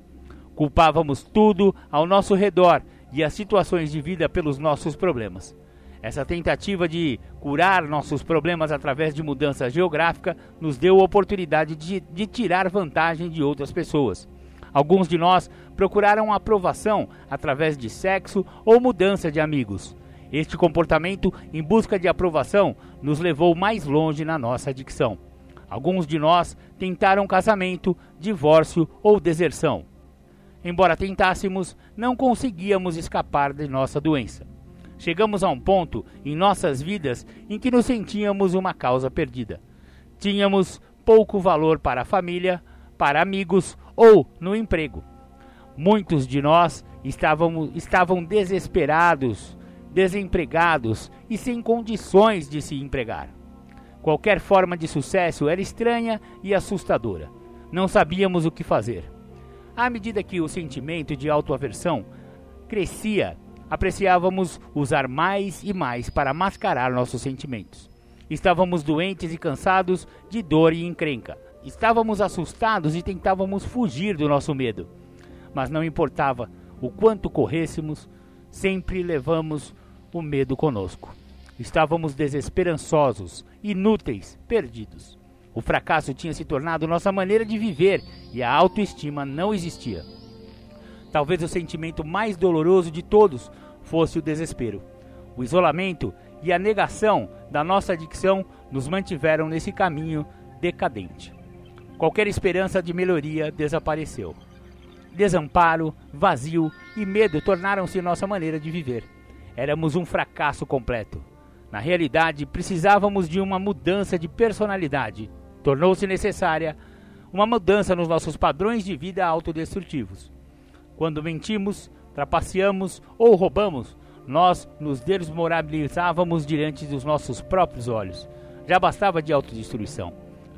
Culpávamos tudo ao nosso redor e as situações de vida pelos nossos problemas. Essa tentativa de curar nossos problemas através de mudança geográfica nos deu a oportunidade de, de tirar vantagem de outras pessoas. Alguns de nós procuraram aprovação através de sexo ou mudança de amigos. Este comportamento em busca de aprovação nos levou mais longe na nossa adicção. Alguns de nós tentaram casamento, divórcio ou deserção. Embora tentássemos, não conseguíamos escapar de nossa doença. Chegamos a um ponto em nossas vidas em que nos sentíamos uma causa perdida. Tínhamos pouco valor para a família, para amigos ou no emprego. Muitos de nós estavam, estavam desesperados, desempregados e sem condições de se empregar. Qualquer forma de sucesso era estranha e assustadora. Não sabíamos o que fazer. À medida que o sentimento de autoaversão crescia, apreciávamos usar mais e mais para mascarar nossos sentimentos. Estávamos doentes e cansados de dor e encrenca. Estávamos assustados e tentávamos fugir do nosso medo. Mas não importava o quanto corrêssemos, sempre levamos o medo conosco. Estávamos desesperançosos, inúteis, perdidos. O fracasso tinha se tornado nossa maneira de viver e a autoestima não existia. Talvez o sentimento mais doloroso de todos fosse o desespero. O isolamento e a negação da nossa adicção nos mantiveram nesse caminho decadente. Qualquer esperança de melhoria desapareceu. Desamparo, vazio e medo tornaram-se nossa maneira de viver. Éramos um fracasso completo. Na realidade, precisávamos de uma mudança de personalidade. Tornou-se necessária uma mudança nos nossos padrões de vida autodestrutivos. Quando mentimos, trapaceamos ou roubamos, nós nos desmoralizávamos diante dos nossos próprios olhos. Já bastava de autodestruição.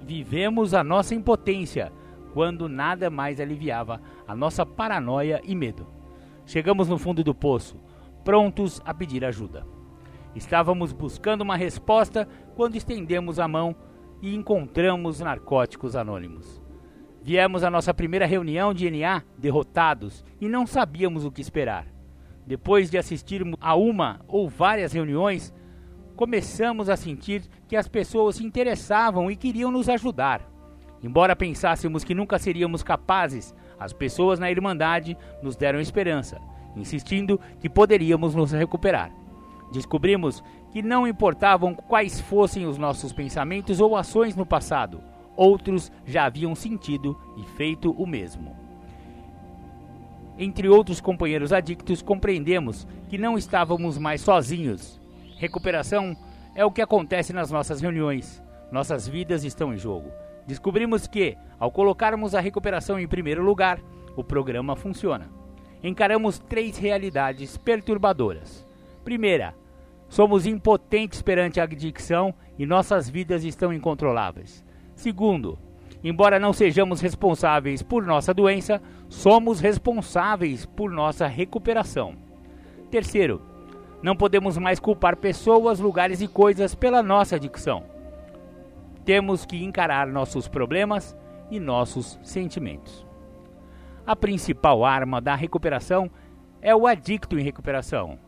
Vivemos a nossa impotência quando nada mais aliviava a nossa paranoia e medo. Chegamos no fundo do poço, prontos a pedir ajuda. Estávamos buscando uma resposta quando estendemos a mão e encontramos narcóticos anônimos. Viemos à nossa primeira reunião de NA derrotados e não sabíamos o que esperar. Depois de assistirmos a uma ou várias reuniões, começamos a sentir que as pessoas se interessavam e queriam nos ajudar. Embora pensássemos que nunca seríamos capazes, as pessoas na Irmandade nos deram esperança, insistindo que poderíamos nos recuperar. Descobrimos que não importavam quais fossem os nossos pensamentos ou ações no passado, outros já haviam sentido e feito o mesmo. Entre outros companheiros adictos, compreendemos que não estávamos mais sozinhos. Recuperação é o que acontece nas nossas reuniões. Nossas vidas estão em jogo. Descobrimos que, ao colocarmos a recuperação em primeiro lugar, o programa funciona. Encaramos três realidades perturbadoras. Primeira, somos impotentes perante a adicção e nossas vidas estão incontroláveis. Segundo, embora não sejamos responsáveis por nossa doença, somos responsáveis por nossa recuperação. Terceiro, não podemos mais culpar pessoas, lugares e coisas pela nossa adicção. Temos que encarar nossos problemas e nossos sentimentos. A principal arma da recuperação é o adicto em recuperação.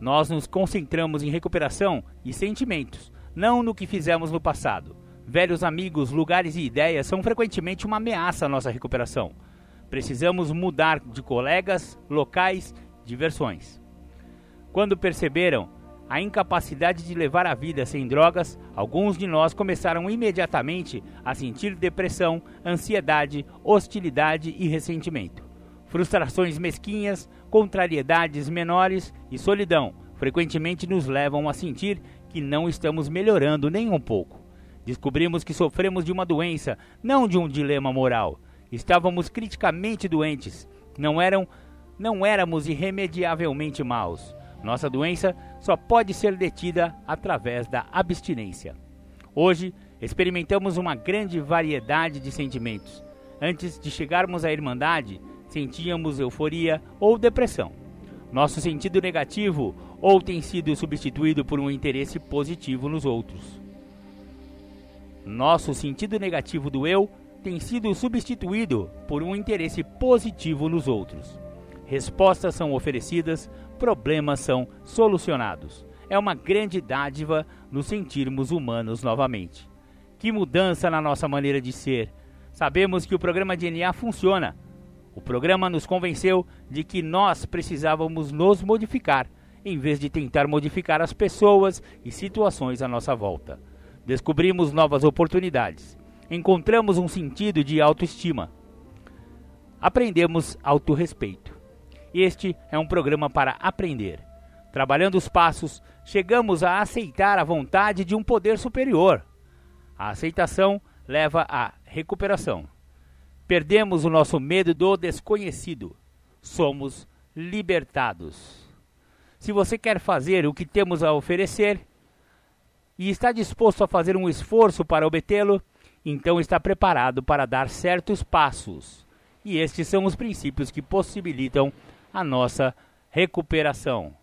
Nós nos concentramos em recuperação e sentimentos, não no que fizemos no passado. Velhos amigos, lugares e ideias são frequentemente uma ameaça à nossa recuperação. Precisamos mudar de colegas, locais, diversões. Quando perceberam a incapacidade de levar a vida sem drogas, alguns de nós começaram imediatamente a sentir depressão, ansiedade, hostilidade e ressentimento. Frustrações mesquinhas, contrariedades menores e solidão frequentemente nos levam a sentir que não estamos melhorando nem um pouco. Descobrimos que sofremos de uma doença, não de um dilema moral. Estávamos criticamente doentes, não eram não éramos irremediavelmente maus. Nossa doença só pode ser detida através da abstinência. Hoje, experimentamos uma grande variedade de sentimentos. Antes de chegarmos à Irmandade, sentíamos euforia ou depressão. Nosso sentido negativo ou tem sido substituído por um interesse positivo nos outros. Nosso sentido negativo do eu tem sido substituído por um interesse positivo nos outros. Respostas são oferecidas problemas são solucionados. É uma grande dádiva nos sentirmos humanos novamente. Que mudança na nossa maneira de ser! Sabemos que o programa DNA funciona. O programa nos convenceu de que nós precisávamos nos modificar, em vez de tentar modificar as pessoas e situações à nossa volta. Descobrimos novas oportunidades. Encontramos um sentido de autoestima. Aprendemos autorrespeito. Este é um programa para aprender. Trabalhando os passos, chegamos a aceitar a vontade de um poder superior. A aceitação leva à recuperação. Perdemos o nosso medo do desconhecido. Somos libertados. Se você quer fazer o que temos a oferecer e está disposto a fazer um esforço para obtê-lo, então está preparado para dar certos passos. E estes são os princípios que possibilitam a nossa recuperação.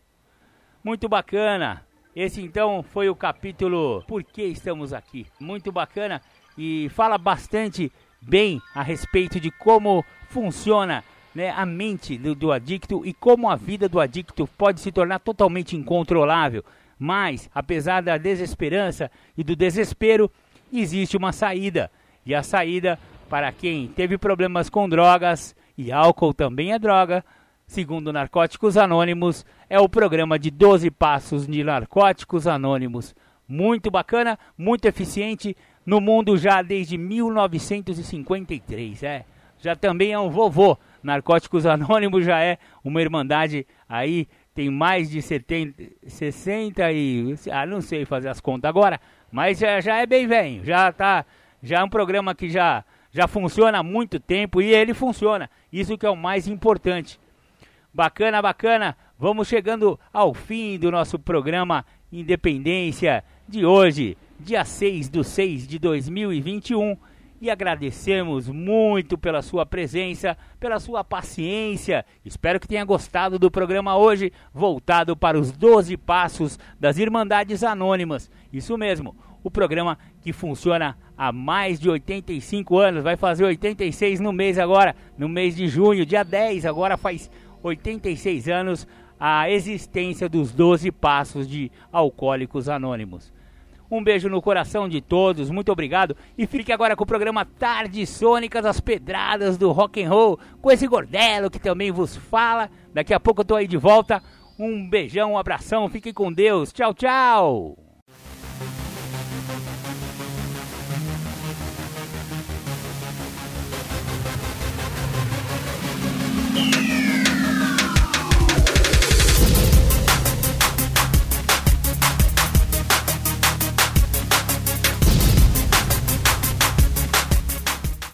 Muito bacana. Esse então foi o capítulo Por que estamos aqui. Muito bacana e fala bastante bem a respeito de como funciona né, a mente do, do adicto e como a vida do adicto pode se tornar totalmente incontrolável. Mas, apesar da desesperança e do desespero, existe uma saída. E a saída para quem teve problemas com drogas, e álcool também é droga, segundo Narcóticos Anônimos, é o programa de 12 passos de Narcóticos Anônimos. Muito bacana, muito eficiente no mundo já desde 1953, é. Já também é um vovô. Narcóticos Anônimos já é uma irmandade aí, tem mais de 70, 60 e ah, não sei fazer as contas agora, mas já, já é bem velho, já tá, já é um programa que já já funciona há muito tempo e ele funciona. Isso que é o mais importante. Bacana, bacana. Vamos chegando ao fim do nosso programa Independência de hoje, dia 6 de 6 de 2021. E agradecemos muito pela sua presença, pela sua paciência. Espero que tenha gostado do programa hoje, voltado para os 12 passos das Irmandades Anônimas. Isso mesmo, o programa que funciona há mais de 85 anos, vai fazer 86 no mês agora, no mês de junho, dia 10, agora faz 86 anos a existência dos 12 passos de Alcoólicos Anônimos. Um beijo no coração de todos, muito obrigado e fique agora com o programa Tarde Sônicas, as pedradas do rock and roll, com esse gordelo que também vos fala. Daqui a pouco eu tô aí de volta. Um beijão, um abração, fiquem com Deus. Tchau, tchau. Yeah.